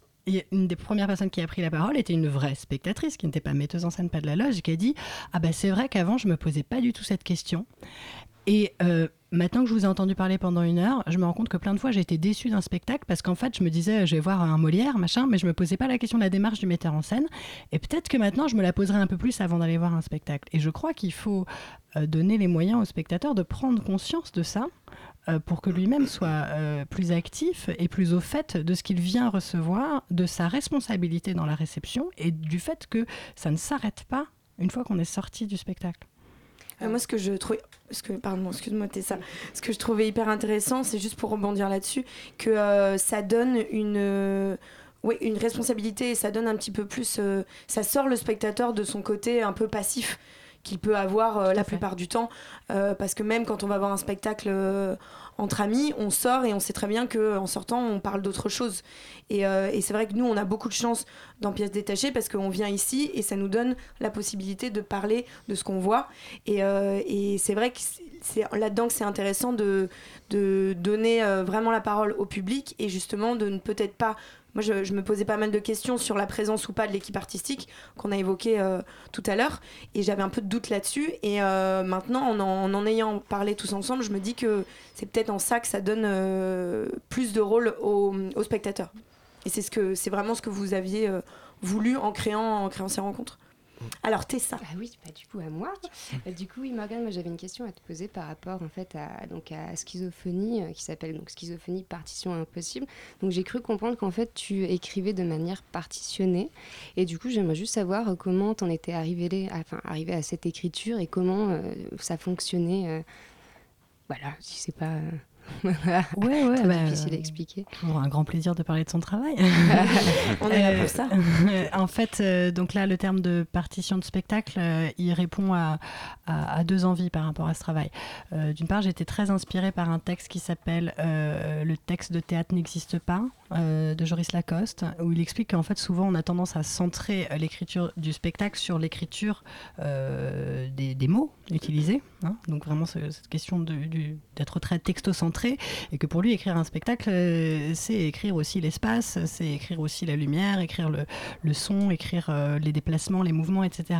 une des premières personnes qui a pris la parole était une vraie spectatrice qui n'était pas metteuse en scène, pas de la loge, qui a dit Ah ben c'est vrai qu'avant je me posais pas du tout cette question. Et euh, maintenant que je vous ai entendu parler pendant une heure, je me rends compte que plein de fois j'ai été déçue d'un spectacle parce qu'en fait je me disais je vais voir un Molière, machin, mais je me posais pas la question de la démarche du metteur en scène. Et peut-être que maintenant je me la poserai un peu plus avant d'aller voir un spectacle. Et je crois qu'il faut euh, donner les moyens au spectateur de prendre conscience de ça euh, pour que lui-même soit plus actif et plus au fait de ce qu'il vient recevoir, de sa responsabilité dans la réception et du fait que ça ne s'arrête pas une fois qu'on est sorti du spectacle. Euh, moi, ce que je trouvais, ce que, je trouvais hyper intéressant, c'est juste pour rebondir là-dessus, que euh, ça donne une, euh, une responsabilité et ça donne un petit peu plus, ça sort le spectateur de son côté un peu passif qu'il peut avoir la plupart du temps, parce que même quand on va voir un spectacle entre amis, on sort et on sait très bien qu'en sortant, on parle d'autre chose. Euh, et, c'est vrai que nous, on a beaucoup de chance dans Pièces détachées parce qu'on vient ici et ça nous donne la possibilité de parler de ce qu'on voit. Et, euh, c'est vrai que c'est là-dedans que c'est intéressant de, de donner euh, vraiment la parole au public et justement de ne peut-être pas moi, je, me posais pas mal de questions sur la présence ou pas de l'équipe artistique qu'on a évoqué euh, tout à l'heure, et j'avais un peu de doute là-dessus. Et euh, maintenant, en en, ayant parlé tous ensemble, je me dis que c'est peut-être en ça que ça donne euh, plus de rôle aux, spectateurs. Et c'est ce vraiment ce que vous aviez voulu en créant, en créant ces rencontres. Alors Tessa. Ah oui, bah, du coup à moi. Euh, du coup, oui, Morgane, moi j'avais une question à te poser par rapport en fait à donc à Schizophonie, euh, qui s'appelle donc Schizophonie partition impossible. Donc j'ai cru comprendre qu'en fait tu écrivais de manière partitionnée, et du coup j'aimerais juste savoir euh, comment t'en étais arrivé, arrivé à cette écriture et comment ça fonctionnait. voilà, si c'est pas ouais, ouais, bah, difficile à expliquer. un grand plaisir de parler de son travail. On est là pour ça. en fait, euh, donc là, le terme de partition de spectacle, euh, il répond à, à, deux envies par rapport à ce travail. Euh, d'une part, j'ai été très inspirée par un texte qui s'appelle Le texte de théâtre n'existe pas de Joris Lacoste, où il explique qu'en fait, souvent, on a tendance à centrer l'écriture du spectacle sur l'écriture des, des, mots utilisés. Hein. donc vraiment, cette question d'être très textocentré et que pour lui écrire un spectacle euh, c'est écrire aussi l'espace c'est écrire aussi la lumière écrire le, son écrire euh, les déplacements les mouvements etc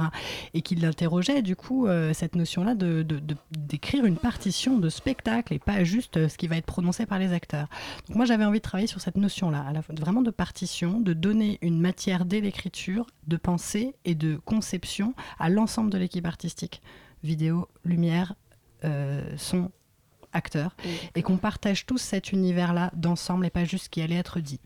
et qu'il interrogeait du coup euh, cette notion là de, d'écrire une partition de spectacle et pas juste ce qui va être prononcé par les acteurs. Donc moi j'avais envie de travailler sur cette notion là à la, vraiment de partition de donner une matière dès l'écriture de pensée et de conception à l'ensemble de l'équipe artistique. Vidéo lumière sont acteurs et qu'on partage tous cet univers-là d'ensemble et pas juste ce qui allait être dit.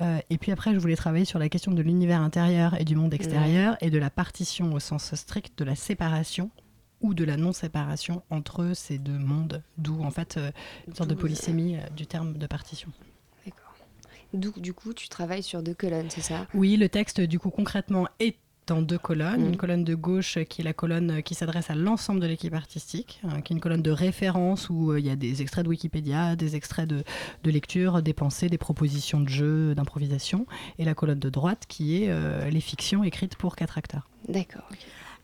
Euh, et puis après, je voulais travailler sur la question de l'univers intérieur et du monde extérieur et de la partition au sens strict de la séparation ou de la non-séparation entre ces deux mondes, d'où en fait euh, une sorte de D'où, polysémie euh, du terme de partition. Du, du coup, tu travailles sur deux colonnes, c'est ça? Oui, le texte, du coup, concrètement, est en deux colonnes. Une colonne de gauche qui est la colonne qui s'adresse à l'ensemble de l'équipe artistique, euh, qui est une colonne de référence où euh, il y a des extraits de Wikipédia, des extraits de, de lecture, des pensées, des propositions de jeux, d'improvisation. Et la colonne de droite qui est euh, les fictions écrites pour quatre acteurs. D'accord.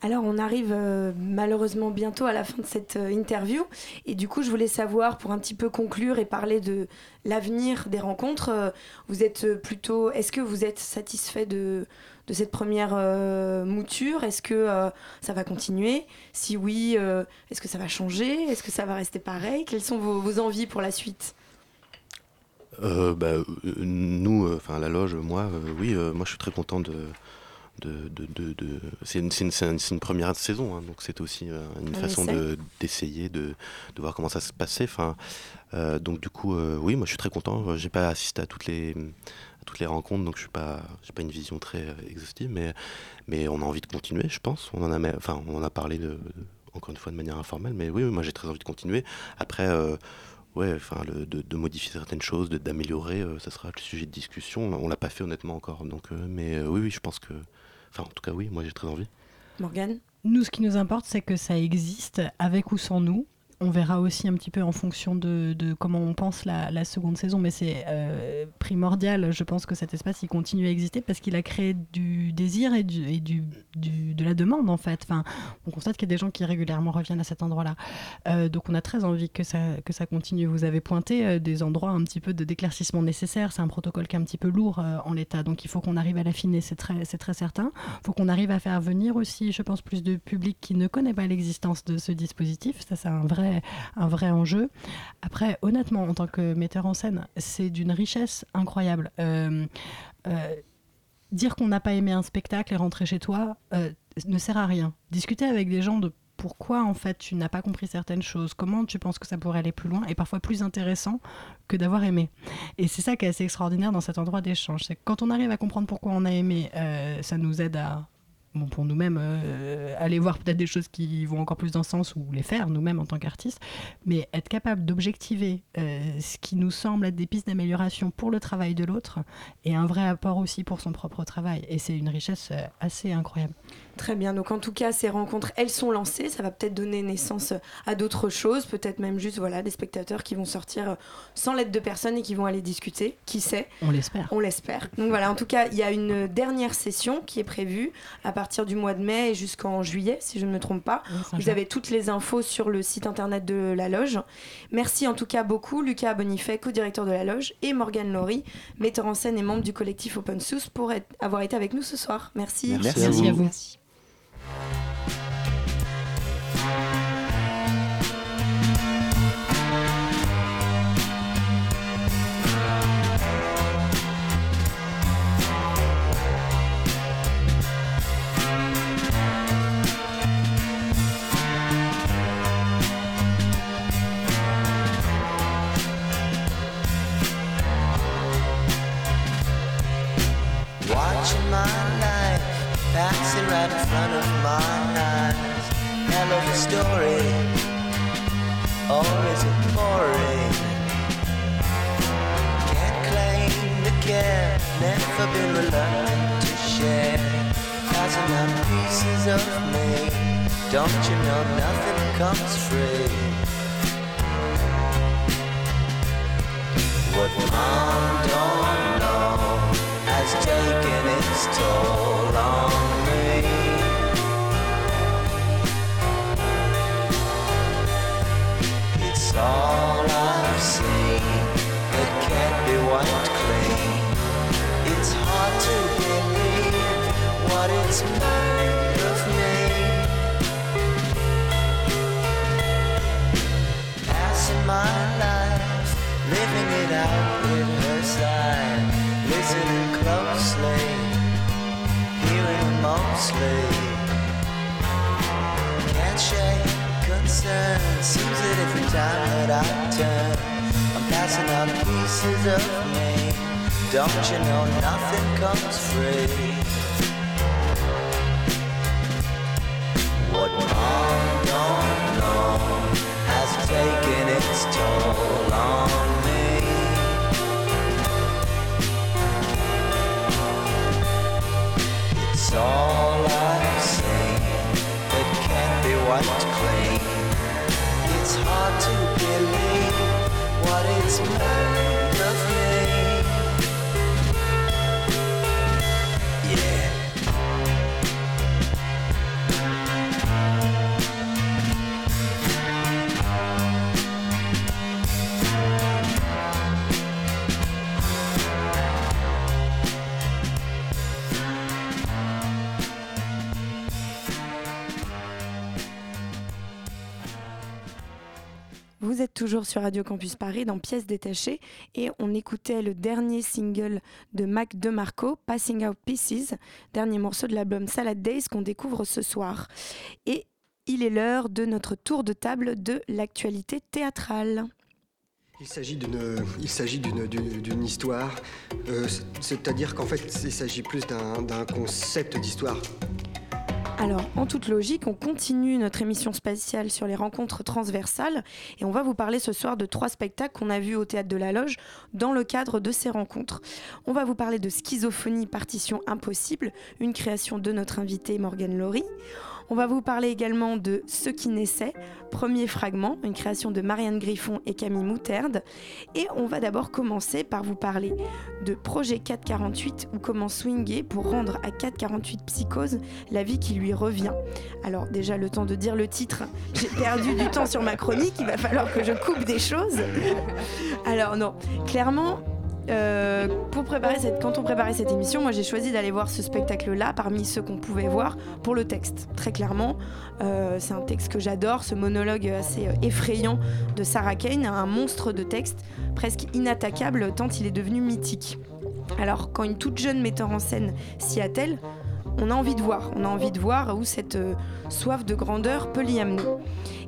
Alors on arrive euh, malheureusement bientôt à la fin de cette euh, interview. Et du coup je voulais savoir pour un petit peu conclure et parler de l'avenir des rencontres, euh, vous êtes plutôt, est-ce que vous êtes satisfait de, de cette première mouture? Est-ce que ça va continuer? Si oui, est-ce que ça va changer? Est-ce que ça va rester pareil? Quelles sont vos, envies pour la suite? Bah, nous, enfin la loge, moi, oui, moi je suis très content de. De, de, de- de- C'est une, première saison, hein, donc c'est aussi euh, une Un façon d'essayer de, de voir comment ça se passait. Enfin, euh, donc du coup, euh, oui, moi je suis très content. J'ai pas assisté à toutes les à toutes les rencontres, donc je suis pas, j'ai pas une vision très exhaustive, mais mais on a envie de continuer, je pense. On en a, même- enfin, on en a parlé de, encore une fois de manière informelle, mais oui, oui, moi j'ai très envie de continuer. Après. Ouais, enfin, de, de modifier certaines choses, d'améliorer, euh, ça sera le sujet de discussion. On l'a pas fait honnêtement encore, donc, euh, mais euh, oui, oui, je pense que, enfin, en tout cas, oui, moi j'ai très envie. Morgane? Nous, ce qui nous importe, c'est que ça existe avec ou sans nous. On verra aussi un petit peu en fonction de, de comment on pense la, la seconde saison, mais c'est euh, primordial. Je pense que cet espace, il continue à exister parce qu'il a créé du désir et, du, du, de la demande, en fait. Enfin, on constate qu'il y a des gens qui régulièrement reviennent à cet endroit-là. Euh, donc, on a très envie que ça, que ça continue. Vous avez pointé euh, des endroits un petit peu de d'éclaircissement nécessaires. C'est un protocole qui est un petit peu lourd en l'état, donc il faut qu'on arrive à l'affiner, c'est très, très certain. Il faut qu'on arrive à faire venir aussi, je pense, plus de public qui ne connaît pas l'existence de ce dispositif. Ça, c'est un vrai, un vrai enjeu. Après, honnêtement, en tant que metteur en scène, c'est d'une richesse incroyable. Euh, euh, dire qu'on n'a pas aimé un spectacle et rentrer chez toi euh, ne sert à rien. Discuter avec des gens de pourquoi en fait tu n'as pas compris certaines choses, comment tu penses que ça pourrait aller plus loin est parfois plus intéressant que d'avoir aimé. Et c'est ça qui est assez extraordinaire dans cet endroit d'échange. C'est quand on arrive à comprendre pourquoi on a aimé, ça nous aide à, bon, pour nous-mêmes, euh, aller voir peut-être des choses qui vont encore plus dans ce sens ou les faire nous-mêmes en tant qu'artistes, mais être capable d'objectiver euh, ce qui nous semble être des pistes d'amélioration pour le travail de l'autre et un vrai apport aussi pour son propre travail. Et c'est une richesse euh, assez incroyable. Très bien, donc en tout cas, ces rencontres, elles sont lancées. Ça va peut-être donner naissance à d'autres choses, peut-être même juste voilà, des spectateurs qui vont sortir sans l'aide de personne et qui vont aller discuter. Qui sait? On l'espère. On l'espère. Donc voilà, en tout cas, il y a une dernière session qui est prévue à partir du mois de mai et jusqu'en juillet, si je ne me trompe pas. Vous avez toutes les infos sur le site internet de la loge. Merci en tout cas beaucoup, Lucas Bonifay, co-directeur de la loge, et Morgane Laurie, metteur en scène et membre du collectif Open Source, pour être- avoir été avec nous ce soir. Merci. Merci à Merci à vous. Story, or is it boring? Can't claim to care, never been reluctant to share. Thousand odd pieces of me, don't you know nothing comes free? What mom don't know has taken its toll on Don't you know nothing comes free? Has taken its toll on me. It's all I've that can't be wiped clean. It's hard to believe what it's made of me. Toujours sur Radio Campus Paris dans Pièces détachées et on écoutait le dernier single de Mac DeMarco, Passing Out Pieces, dernier morceau de l'album Salad Days qu'on découvre ce soir. Et il est l'heure de notre tour de table de l'actualité théâtrale. Il s'agit d'une, histoire, euh, c'est-à-dire qu'en fait, il s'agit plus d'un concept d'histoire. Alors, en toute logique, on continue notre émission spatiale sur les rencontres transversales et on va vous parler ce soir de trois spectacles qu'on a vus au théâtre de la Loge dans le cadre de ces rencontres. On va vous parler de Schizophonie, partition impossible, une création de notre invité Morgane Laurie. On va vous parler également de Ce qui naissait, premier fragment, une création de Marianne Griffon et Camille Moutarde. Et on va d'abord commencer par vous parler de Projet 448 ou comment swinguer pour rendre à 448 Psychose la vie qui lui revient. Alors déjà le temps de dire le titre, j'ai perdu du temps sur ma chronique, il va falloir que je coupe des choses. Alors non, clairement, euh, quand on préparait cette émission, moi j'ai choisi d'aller voir ce spectacle-là parmi ceux qu'on pouvait voir pour le texte. Très clairement, euh, c'est un texte que j'adore, ce monologue assez euh, effrayant de Sarah Kane, un monstre de texte presque inattaquable tant il est devenu mythique. Alors quand une toute jeune metteur en scène s'y attelle, on a envie de voir, on a envie de voir où cette soif de grandeur peut l'y amener.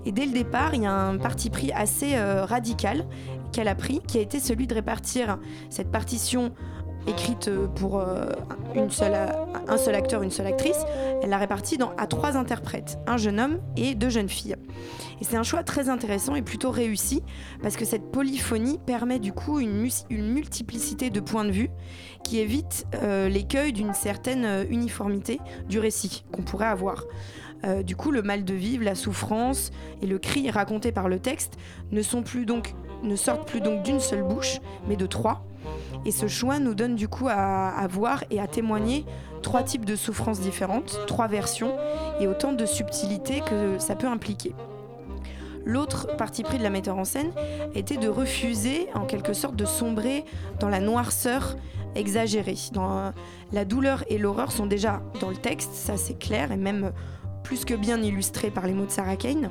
Et dès le départ, il y a un parti pris assez radical qu'elle a pris, qui a été celui de répartir cette partition écrite pour euh, une seule, un seul acteur, une seule actrice, elle l'a répartie à trois interprètes, un jeune homme et deux jeunes filles. Et c'est un choix très intéressant et plutôt réussi, parce que cette polyphonie permet du coup une, une multiplicité de points de vue qui évite euh, l'écueil d'une certaine euh, uniformité du récit qu'on pourrait avoir. Du coup, le mal de vivre, la souffrance et le cri raconté par le texte ne sont plus donc ne sortent plus donc d'une seule bouche, mais de trois. Et ce choix nous donne du coup à, voir et à témoigner trois types de souffrances différentes, trois versions et autant de subtilités que ça peut impliquer. L'autre parti pris de la metteur en scène était de refuser en quelque sorte de sombrer dans la noirceur exagérée. Dans, la douleur et l'horreur sont déjà dans le texte, ça c'est clair, et même plus que bien illustré par les mots de Sarah Kane.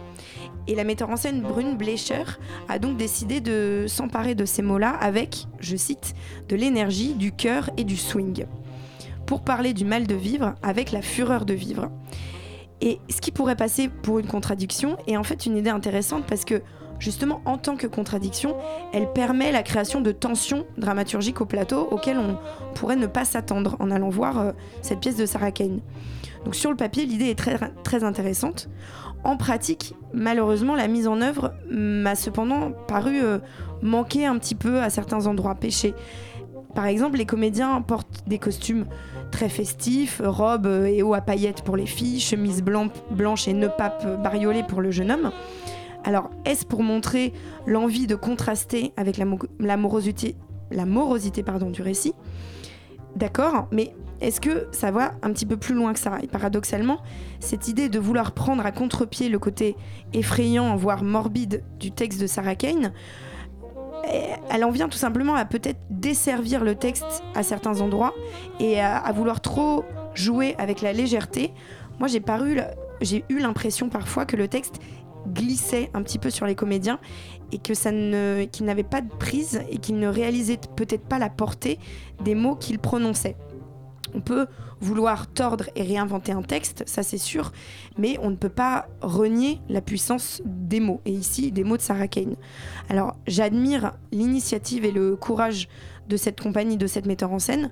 Et la metteur en scène Brune Blecher a donc décidé de s'emparer de ces mots-là avec, je cite, de l'énergie, du cœur et du swing. Pour parler du mal de vivre avec la fureur de vivre. Et ce qui pourrait passer pour une contradiction est en fait une idée intéressante parce que justement en tant que contradiction, elle permet la création de tensions dramaturgiques au plateau auxquelles on pourrait ne pas s'attendre en allant voir euh, cette pièce de Sarah Kane. Donc sur le papier, l'idée est très, intéressante. En pratique, malheureusement, la mise en œuvre m'a cependant paru euh, manquer un petit peu à certains endroits, pécher. Par exemple, les comédiens portent des costumes très festifs, robes euh, et hauts à paillettes pour les filles, chemises blanc- blanches et nœuds papes bariolés pour le jeune homme. Alors, est-ce pour montrer l'envie de contraster avec la, mo- la morosité, du récit? D'accord, mais est-ce que ça va un petit peu plus loin que ça Et paradoxalement, cette idée de vouloir prendre à contre-pied le côté effrayant, voire morbide du texte de Sarah Kane, eh, elle en vient tout simplement à peut-être desservir le texte à certains endroits et à, vouloir trop jouer avec la légèreté. Moi, j'ai j'ai eu l'impression parfois que le texte glissait un petit peu sur les comédiens et que ça ne, qu'ils n'avaient pas de prise et qu'ils ne réalisaient peut-être pas la portée des mots qu'ils prononçaient. On peut vouloir tordre et réinventer un texte, ça c'est sûr, mais on ne peut pas renier la puissance des mots, et ici des mots de Sarah Kane. Alors j'admire l'initiative et le courage de cette compagnie, de cette metteur en scène.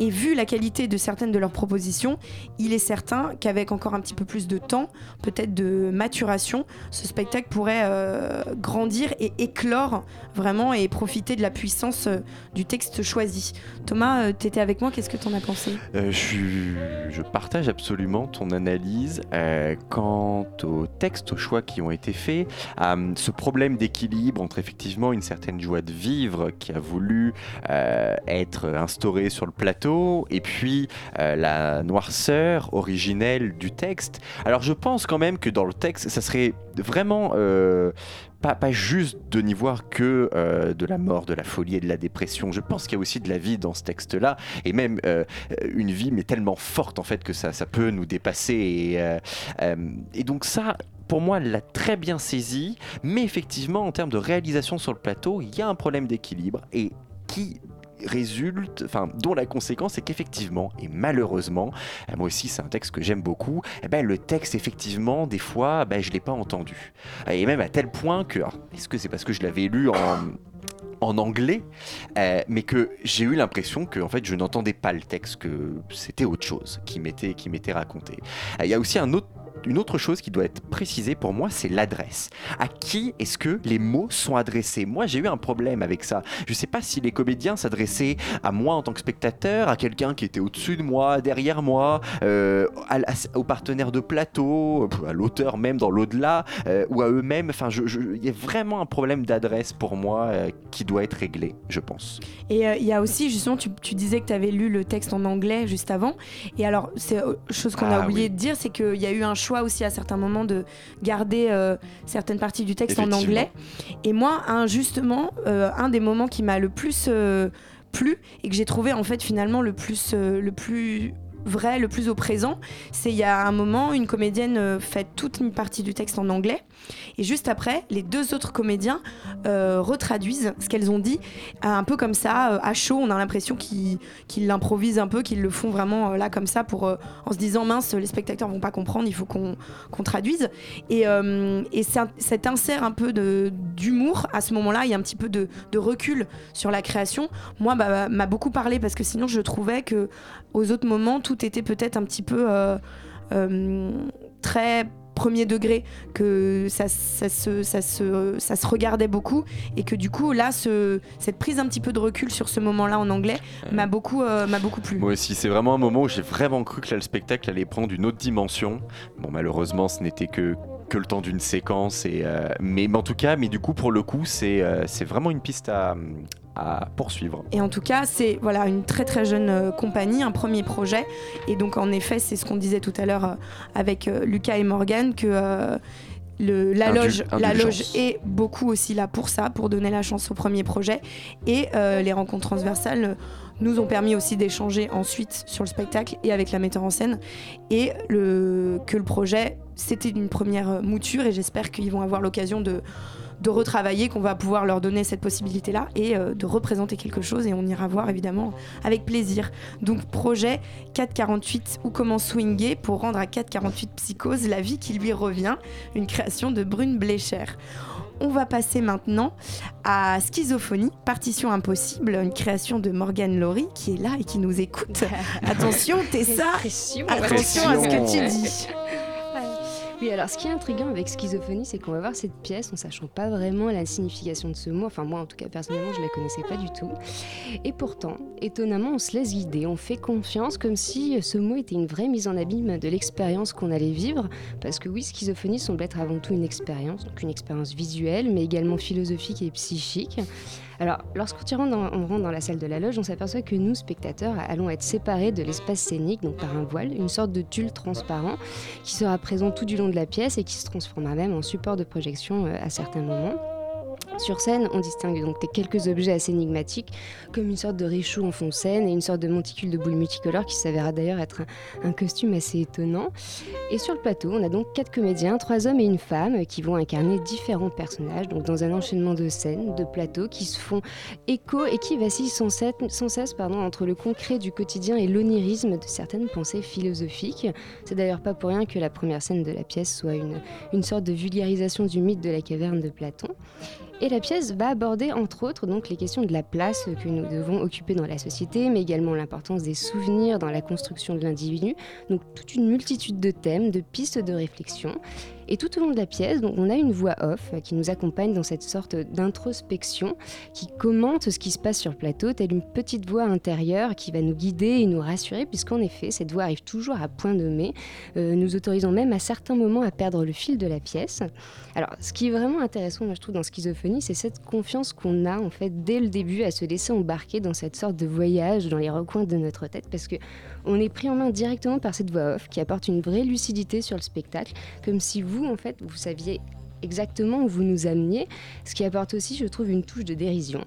Et vu la qualité de certaines de leurs propositions, il est certain qu'avec encore un petit peu plus de temps, peut-être de maturation, ce spectacle pourrait euh, grandir et éclore vraiment et profiter de la puissance euh, du texte choisi. Thomas, euh, tu étais avec moi, qu'est-ce que tu en as pensé? Euh, je, je partage absolument ton analyse quant aux textes, aux choix qui ont été faits, à hum, ce problème d'équilibre entre effectivement une certaine joie de vivre qui a voulu être instaurée sur le plateau et puis euh, la noirceur originelle du texte. Alors je pense quand même que dans le texte, ça serait vraiment... euh, pas, juste de n'y voir que euh, de la mort, de la folie et de la dépression. Je pense qu'il y a aussi de la vie dans ce texte-là, et même euh, une vie, mais tellement forte en fait que ça, peut nous dépasser. Et, euh, euh, donc ça, pour moi, l'a très bien saisi, mais effectivement, en termes de réalisation sur le plateau, il y a un problème d'équilibre, et qui résulte, enfin, dont la conséquence est qu'effectivement, et malheureusement, euh, moi aussi c'est un texte que j'aime beaucoup, eh ben, le texte effectivement, des fois, ben, je l'ai pas entendu. Et même à tel point que, est-ce que c'est parce que je l'avais lu en anglais, euh, mais que j'ai eu l'impression que en fait je n'entendais pas le texte, que c'était autre chose qui m'était qui m'était raconté. Euh, Il y a aussi un autre une autre chose qui doit être précisée pour moi, c'est l'adresse. À qui est-ce que les mots sont adressés? Moi, j'ai eu un problème avec ça. Je sais pas si les comédiens s'adressaient à moi en tant que spectateur, à quelqu'un qui était au-dessus de moi, derrière moi, euh, à- à- au partenaire de plateau, à l'auteur même dans l'au-delà, euh, ou à eux-mêmes. Enfin, il y a vraiment un problème d'adresse pour moi euh, qui doit être réglé, je pense. Et euh, il y a aussi, justement, tu, tu disais que tu avais lu le texte en anglais juste avant. Et alors, c'est chose qu'on a Ah, oublié oui. de dire, c'est qu'il y a eu un choix aussi à certains moments de garder euh, certaines parties du texte en anglais. Et moi, un, justement, euh, un des moments qui m'a le plus euh, plu et que j'ai trouvé en fait finalement le plus, le plus vrai, le plus au présent, c'est il y a un moment, une comédienne euh, fait toute une partie du texte en anglais. Et juste après, les deux autres comédiens euh, retraduisent ce qu'elles ont dit, euh, un peu comme ça, à chaud. On a l'impression qu'ils qu'ils l'improvisent un peu, qu'ils le font vraiment là comme ça, pour, en se disant mince, les spectateurs vont pas comprendre, il faut qu'on traduise. Et, et cet insert un peu d'humour à ce moment-là, il y a un petit peu de, de recul sur la création. Moi, bah, m'a beaucoup parlé parce que sinon, je trouvais que aux autres moments, tout était peut-être un petit peu euh, euh, très premier degré, que ça, ça, se, ça, se, ça se regardait beaucoup et que du coup, là, ce, cette prise un petit peu de recul sur ce moment-là en anglais m'a beaucoup, euh, m'a beaucoup plu. Moi aussi, c'est vraiment un moment où j'ai vraiment cru que là, le spectacle allait prendre une autre dimension. Bon, malheureusement, ce n'était que que le temps d'une séquence et euh, mais, mais en tout cas mais du coup pour le coup c'est euh, c'est vraiment une piste à, à poursuivre Et en tout cas, c'est voilà une très très jeune euh, compagnie, un premier projet. Et donc en effet, c'est ce qu'on disait tout à l'heure euh, avec euh, Lucas et Morgan que le, la, loge, la indulgence. loge est beaucoup aussi là pour ça, pour donner la chance au premier projet. Et les rencontres transversales nous ont permis aussi d'échanger ensuite sur le spectacle et avec la metteur en scène. Et le, que le projet, c'était une première mouture et j'espère qu'ils vont avoir l'occasion de de retravailler, qu'on va pouvoir leur donner cette possibilité-là et euh, de représenter quelque chose et on ira voir évidemment avec plaisir. Donc projet 448 ou comment swinguer pour rendre à 448 Psychose la vie qui lui revient, une création de Brune Blécher. On va passer maintenant à Schizophonie, Partition Impossible, une création de Morgane Laurie qui est là et qui nous écoute. Attention, Tessa, attention à ce que tu dis. Oui, alors ce qui est intriguant avec schizophrénie, c'est qu'on va voir cette pièce en sachant pas vraiment la signification de ce mot. Enfin, moi, en tout cas, personnellement, je la connaissais pas du tout. Et pourtant, étonnamment, on se laisse guider, on fait confiance comme si ce mot était une vraie mise en abîme de l'expérience qu'on allait vivre. Parce que oui, schizophrénie semble être avant tout une expérience, donc une expérience visuelle, mais également philosophique et psychique. Alors, lorsqu'on rentre, dans, dans la salle de la loge, on s'aperçoit que nous, spectateurs, allons être séparés de l'espace scénique, donc par un voile, une sorte de tulle transparent qui sera présent tout du long de la pièce et qui se transformera même en support de projection euh, à certains moments. Sur scène, on distingue donc quelques objets assez énigmatiques, comme une sorte de réchaud en fond scène et une sorte de monticule de boules multicolores qui s'avéra d'ailleurs être un, costume assez étonnant. Et sur le plateau, on a donc quatre comédiens, trois hommes et une femme, qui vont incarner différents personnages, dans un enchaînement de scènes, de plateaux qui se font écho et qui vacillent sans cesse, sans cesse entre le concret du quotidien et l'onirisme de certaines pensées philosophiques. C'est d'ailleurs pas pour rien que la première scène de la pièce soit une sorte de vulgarisation du mythe de la caverne de Platon. Et la pièce va aborder entre autres les questions de la place que nous devons occuper dans la société, mais également l'importance des souvenirs dans la construction de l'individu. Donc toute une multitude de thèmes, de pistes de réflexion. Et tout au long de la pièce, donc, on a une voix off qui nous accompagne dans cette sorte d'introspection, qui commente ce qui se passe sur le plateau, telle une petite voix intérieure qui va nous guider et nous rassurer, puisqu'en effet, cette voix arrive toujours à point nommé, euh, nous autorisant même à certains moments à perdre le fil de la pièce. Alors, ce qui est vraiment intéressant, moi je trouve, dans Schizophrénie, c'est cette confiance qu'on a en fait dès le début à se laisser embarquer dans cette sorte de voyage dans les recoins de notre tête, parce que on est pris en main directement par cette voix off qui apporte une vraie lucidité sur le spectacle, comme si vous, en fait, vous saviez exactement où vous nous ameniez, ce qui apporte aussi, je trouve, une touche de dérision.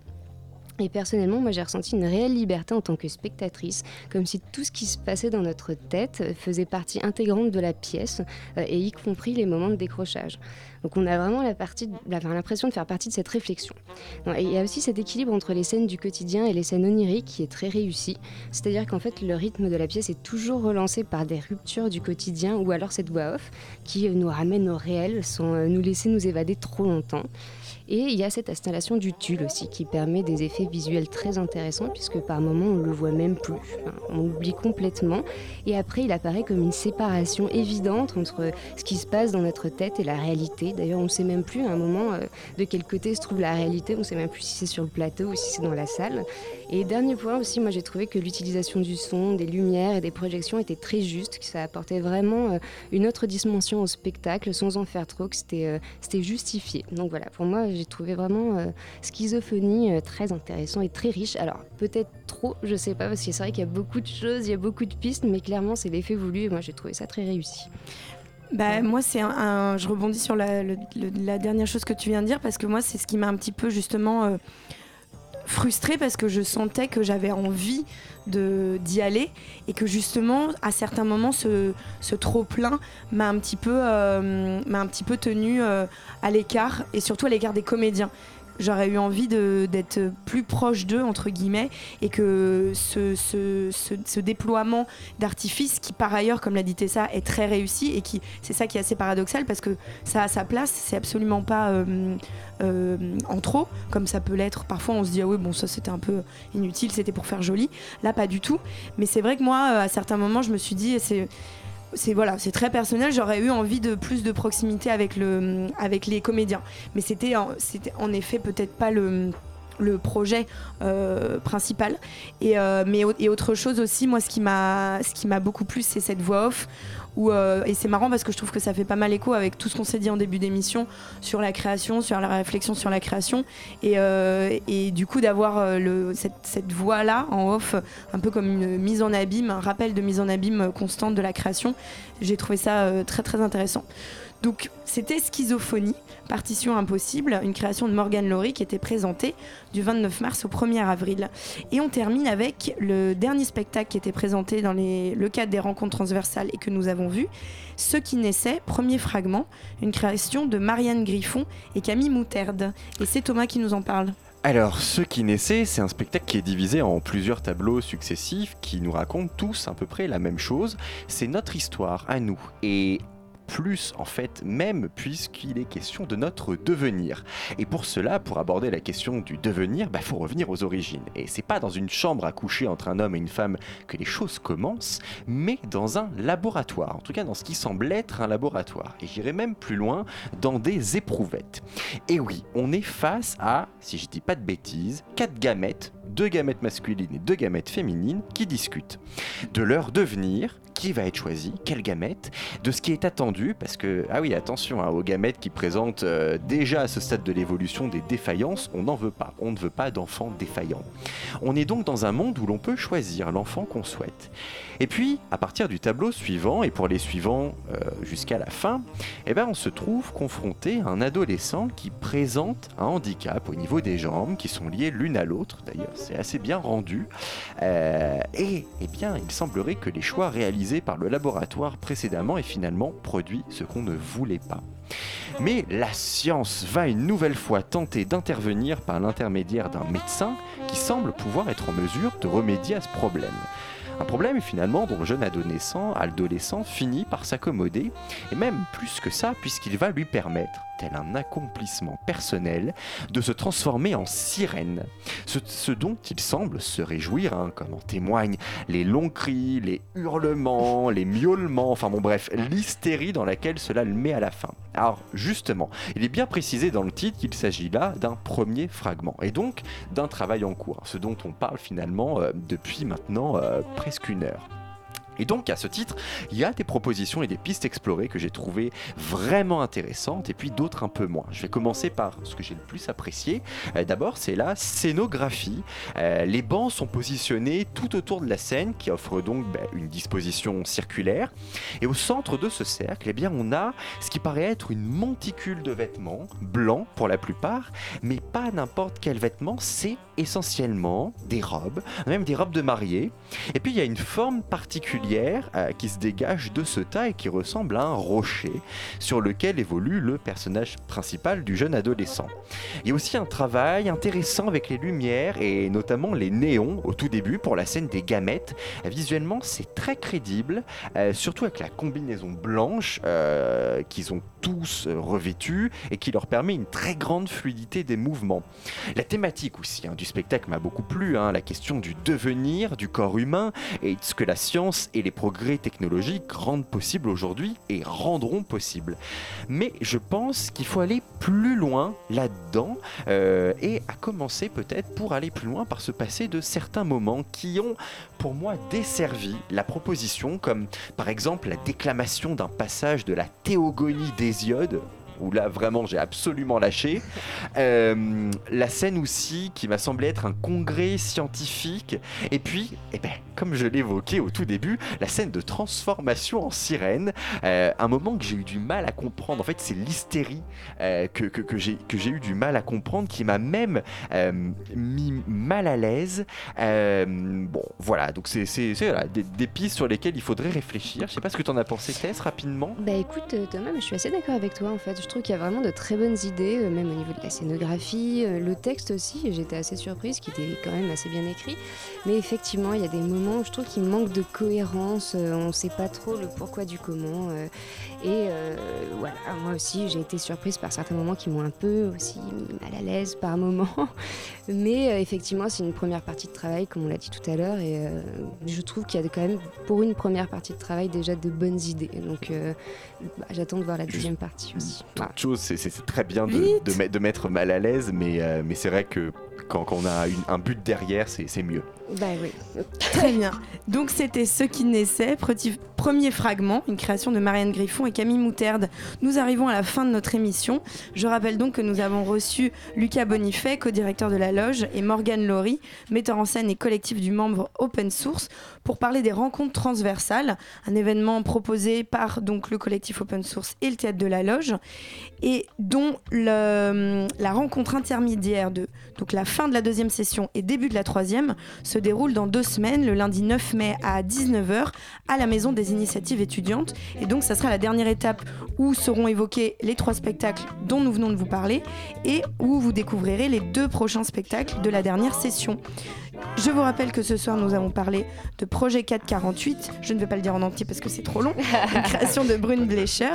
Et personnellement, moi j'ai ressenti une réelle liberté en tant que spectatrice, comme si tout ce qui se passait dans notre tête faisait partie intégrante de la pièce, euh, et y compris les moments de décrochage. Donc on a vraiment l'impression de faire partie de cette réflexion. Et il y a aussi cet équilibre entre les scènes du quotidien et les scènes oniriques qui est très réussi. C'est-à-dire qu'en fait le rythme de la pièce est toujours relancé par des ruptures du quotidien ou alors cette voix off qui nous ramène au réel sans euh, nous laisser nous évader trop longtemps. Et il y a cette installation du tulle aussi qui permet des effets visuels très intéressants puisque par moments on le voit même plus. On l'oublie complètement. Et après il apparaît comme une séparation évidente entre ce qui se passe dans notre tête et la réalité. D'ailleurs on ne sait même plus à un moment euh, de quel côté se trouve la réalité. On ne sait même plus si c'est sur le plateau ou si c'est dans la salle. Et dernier point aussi, moi j'ai trouvé que l'utilisation du son, des lumières et des projections était très juste, que ça apportait vraiment euh, une autre dimension au spectacle sans en faire trop, que c'était euh, justifié. Donc voilà, pour moi j'ai trouvé vraiment euh, Schizophonie euh, très intéressant et très riche. Alors peut-être trop, je sais pas, parce que c'est vrai qu'il y a beaucoup de choses, il y a beaucoup de pistes, mais clairement c'est l'effet voulu et moi j'ai trouvé ça très réussi. Bah, moi, c'est un, je rebondis sur la, dernière chose que tu viens de dire parce que moi, c'est ce qui m'a un petit peu justement frustrée parce que je sentais que j'avais envie de d'y aller et que justement, à certains moments, ce, trop plein m'a un petit peu, euh, tenu euh, à l'écart et surtout à l'écart des comédiens. J'aurais eu envie d'être plus proche d'eux, entre guillemets, et que ce, déploiement d'artifice, qui par ailleurs, comme l'a dit Tessa, est très réussi, et qui c'est ça qui est assez paradoxal, parce que ça a sa place, c'est absolument pas euh, euh, en trop, comme ça peut l'être. Parfois, on se dit, ah oui, bon, ça c'était un peu inutile, c'était pour faire joli. Là, pas du tout. Mais c'est vrai que moi, à certains moments, je me suis dit, c'est c'est voilà, c'est très personnel. J'aurais eu envie de plus de proximité avec le, avec les comédiens, mais c'était, c'était en effet peut-être pas le le projet euh, principal. Et euh, mais et autre chose aussi moi ce qui m'a ce qui m'a beaucoup plu c'est cette voix off euh, et c'est marrant parce que je trouve que ça fait pas mal écho avec tout ce qu'on s'est dit en début d'émission sur la création sur la réflexion sur la création. Et, euh, du coup d'avoir euh, cette, cette voix là en off un peu comme une mise en abîme un rappel de mise en abîme constante de la création j'ai trouvé ça très très intéressant. Donc c'était Schizophonie, Partition impossible, une création de Morgan Laurie qui était présentée du 29 mars au 1er avril. Et on termine avec le dernier spectacle qui était présenté dans le cadre des rencontres transversales et que nous avons vu, Ce qui naissait, premier fragment, une création de Marianne Griffon et Camille Moutarde. Et c'est Thomas qui nous en parle. Alors, Ce qui naissait, c'est un spectacle qui est divisé en plusieurs tableaux successifs qui nous racontent tous à peu près la même chose. C'est notre histoire à nous. Et plus en fait même puisqu'il est question de notre devenir. Et pour cela, pour aborder la question du devenir, il faut revenir aux origines. Et c'est pas dans une chambre à coucher entre un homme et une femme que les choses commencent, mais dans un laboratoire. En tout cas, dans ce qui semble être un laboratoire. Et j'irai même plus loin, dans des éprouvettes. Et oui, on est face à, si je dis pas de bêtises, quatre gamètes, deux gamètes masculines et deux gamètes féminines qui discutent de leur devenir qui va être choisi, quel gamète, de ce qui est attendu, parce que, ah oui, attention, hein, aux gamètes qui présentent euh, déjà à ce stade de l'évolution des défaillances, on n'en veut pas, on ne veut pas d'enfants défaillants. On est donc dans un monde où l'on peut choisir l'enfant qu'on souhaite. Et puis, à partir du tableau suivant, et pour les suivants euh, jusqu'à la fin, eh ben, on se trouve confronté à un adolescent qui présente un handicap au niveau des jambes, qui sont liées l'une à l'autre, d'ailleurs c'est assez bien rendu. Euh, et eh bien, il semblerait que les choix réalisés par le laboratoire précédemment aient finalement produit ce qu'on ne voulait pas. Mais la science va une nouvelle fois tenter d'intervenir par l'intermédiaire d'un médecin qui semble pouvoir être en mesure de remédier à ce problème. Un problème finalement dont le jeune adolescent, adolescent finit par s'accommoder, et même plus que ça, puisqu'il va lui permettre, tel un accomplissement personnel, de se transformer en sirène? Ce, ce dont il semble se réjouir, hein, comme en témoignent les longs cris, les hurlements, les miaulements, enfin bon bref, l'hystérie dans laquelle cela le met à la fin. Alors justement, il est bien précisé dans le titre qu'il s'agit là d'un premier fragment, et donc d'un travail en cours, ce dont on parle finalement euh, depuis maintenant euh, presque une heure. Et donc à ce titre, il y a des propositions et des pistes explorées que j'ai trouvées vraiment intéressantes et puis d'autres un peu moins. Je vais commencer par ce que j'ai le plus apprécié. Euh, D'abord, c'est la scénographie. Euh, les bancs sont positionnés tout autour de la scène qui offre donc ben, une disposition circulaire. Et au centre de ce cercle, eh bien, on a ce qui paraît être une monticule de vêtements, blancs pour la plupart, mais pas n'importe quel vêtement, c'est essentiellement des robes, même des robes de mariée. Et puis il y a une forme particulière euh, qui se dégage de ce tas et qui ressemble à un rocher sur lequel évolue le personnage principal du jeune adolescent. Il y a aussi un travail intéressant avec les lumières et notamment les néons au tout début pour la scène des gamètes. Visuellement, c'est très crédible, euh, surtout avec la combinaison blanche euh, qu'ils ont tous revêtue et qui leur permet une très grande fluidité des mouvements. La thématique aussi hein, du spectacle m'a beaucoup plu, hein, la question du devenir du corps humain et de ce que la science et les progrès technologiques rendent possible aujourd'hui et rendront possible. Mais je pense qu'il faut aller plus loin là-dedans euh, et à commencer peut-être pour aller plus loin par se passer de certains moments qui ont pour moi desservi la proposition comme par exemple la déclamation d'un passage de la théogonie d'Hésiode où là vraiment j'ai absolument lâché. Euh, la scène aussi qui m'a semblé être un congrès scientifique. Et puis, eh ben, comme je l'évoquais au tout début, la scène de transformation en sirène. Euh, un moment que j'ai eu du mal à comprendre. En fait, c'est l'hystérie euh, que, que, que j'ai eu du mal à comprendre qui m'a même euh, mis mal à l'aise. Bon, voilà, donc c'est voilà, des, des pistes sur lesquelles il faudrait réfléchir. Je sais pas ce que tu en as pensé, Tess, rapidement. Bah écoute Thomas, je suis assez d'accord avec toi en fait. Je trouve qu'il y a vraiment de très bonnes idées, euh, même au niveau de la scénographie, euh, le texte aussi. J'étais assez surprise, qui était quand même assez bien écrit. Mais effectivement, il y a des moments où je trouve qu'il manque de cohérence. euh, on ne sait pas trop le pourquoi du comment. et voilà, moi aussi, j'ai été surprise par certains moments qui m'ont un peu aussi mal à l'aise par moments. Mais euh, effectivement, c'est une première partie de travail, comme on l'a dit tout à l'heure. Et euh, je trouve qu'il y a quand même, pour une première partie de travail, déjà de bonnes idées. Donc euh, bah, j'attends de voir la deuxième partie aussi. Voilà. Chose, c'est- c'est c'est très bien de, mettre mal à l'aise, mais, euh, mais c'est vrai que quand, quand on a une- un but derrière, c'est c'est mieux. Bah. Très bien. Donc c'était Ce qui naissait, premier fragment, une création de Marianne Griffon et Camille Moutarde. Nous arrivons à la fin de notre émission. Je rappelle donc que nous avons reçu Lucas Bonifay, co-directeur de la loge, et Morgane Laurie, metteur en scène et collectif du membre Open Source, pour parler des rencontres transversales, un événement proposé par donc le collectif Open Source et le théâtre de la loge, et dont la rencontre intermédiaire de donc la fin de la deuxième session et début de la troisième se déroule dans deux semaines, le lundi 9 mai à 19h, à la Maison des Initiatives étudiantes. Et donc, ça sera la dernière étape où seront évoqués les trois spectacles dont nous venons de vous parler et où vous découvrirez les deux prochains spectacles de la dernière session. Je vous rappelle que ce soir, nous avons parlé de Projet 448. Je ne vais pas le dire en entier parce que c'est trop long. Une création de Brune Blecher,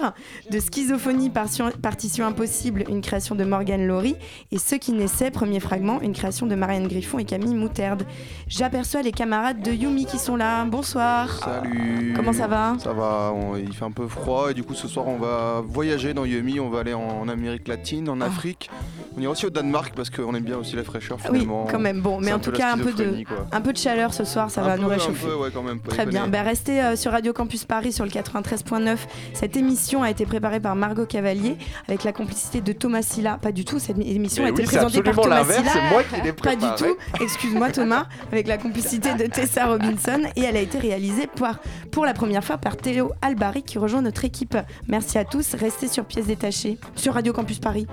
de Schizophonie Partition, Impossible, une création de Morgane Laurie, et Ce qui naissait, premier fragment, une création de Marianne Griffon et Camille Moutarde. J'aperçois les camarades de Yumi qui sont là. Bonsoir. Salut Comment ça va? Ça va, on- il fait un peu froid et du coup ce soir on va voyager dans Yumi, on va aller en, en Amérique latine, en Afrique. On ira aussi au Danemark parce qu'on aime bien aussi la fraîcheur Ah. Oui, finalement. quand même. Bon, mais en tout cas, un peu de, Stéphanie, quoi. un peu de chaleur ce soir, ça Un va peu, nous un réchauffer. peu, ouais, quand même, pas Très bien. Ben, restez euh, sur Radio Campus Paris sur le 93.9. Cette émission a été préparée par Margot Cavalier avec la complicité de Thomas Silla. Pas du tout, cette émission Mais a été oui, présentée par Thomas Silla. c'est moi qui l'ai Pas du tout. Excuse-moi Thomas. Avec la complicité de Tessa Robinson. Et elle a été réalisée par, pour la première fois par Théo Albari qui rejoint notre équipe. Merci à tous. Restez sur pièces détachées sur Radio Campus Paris.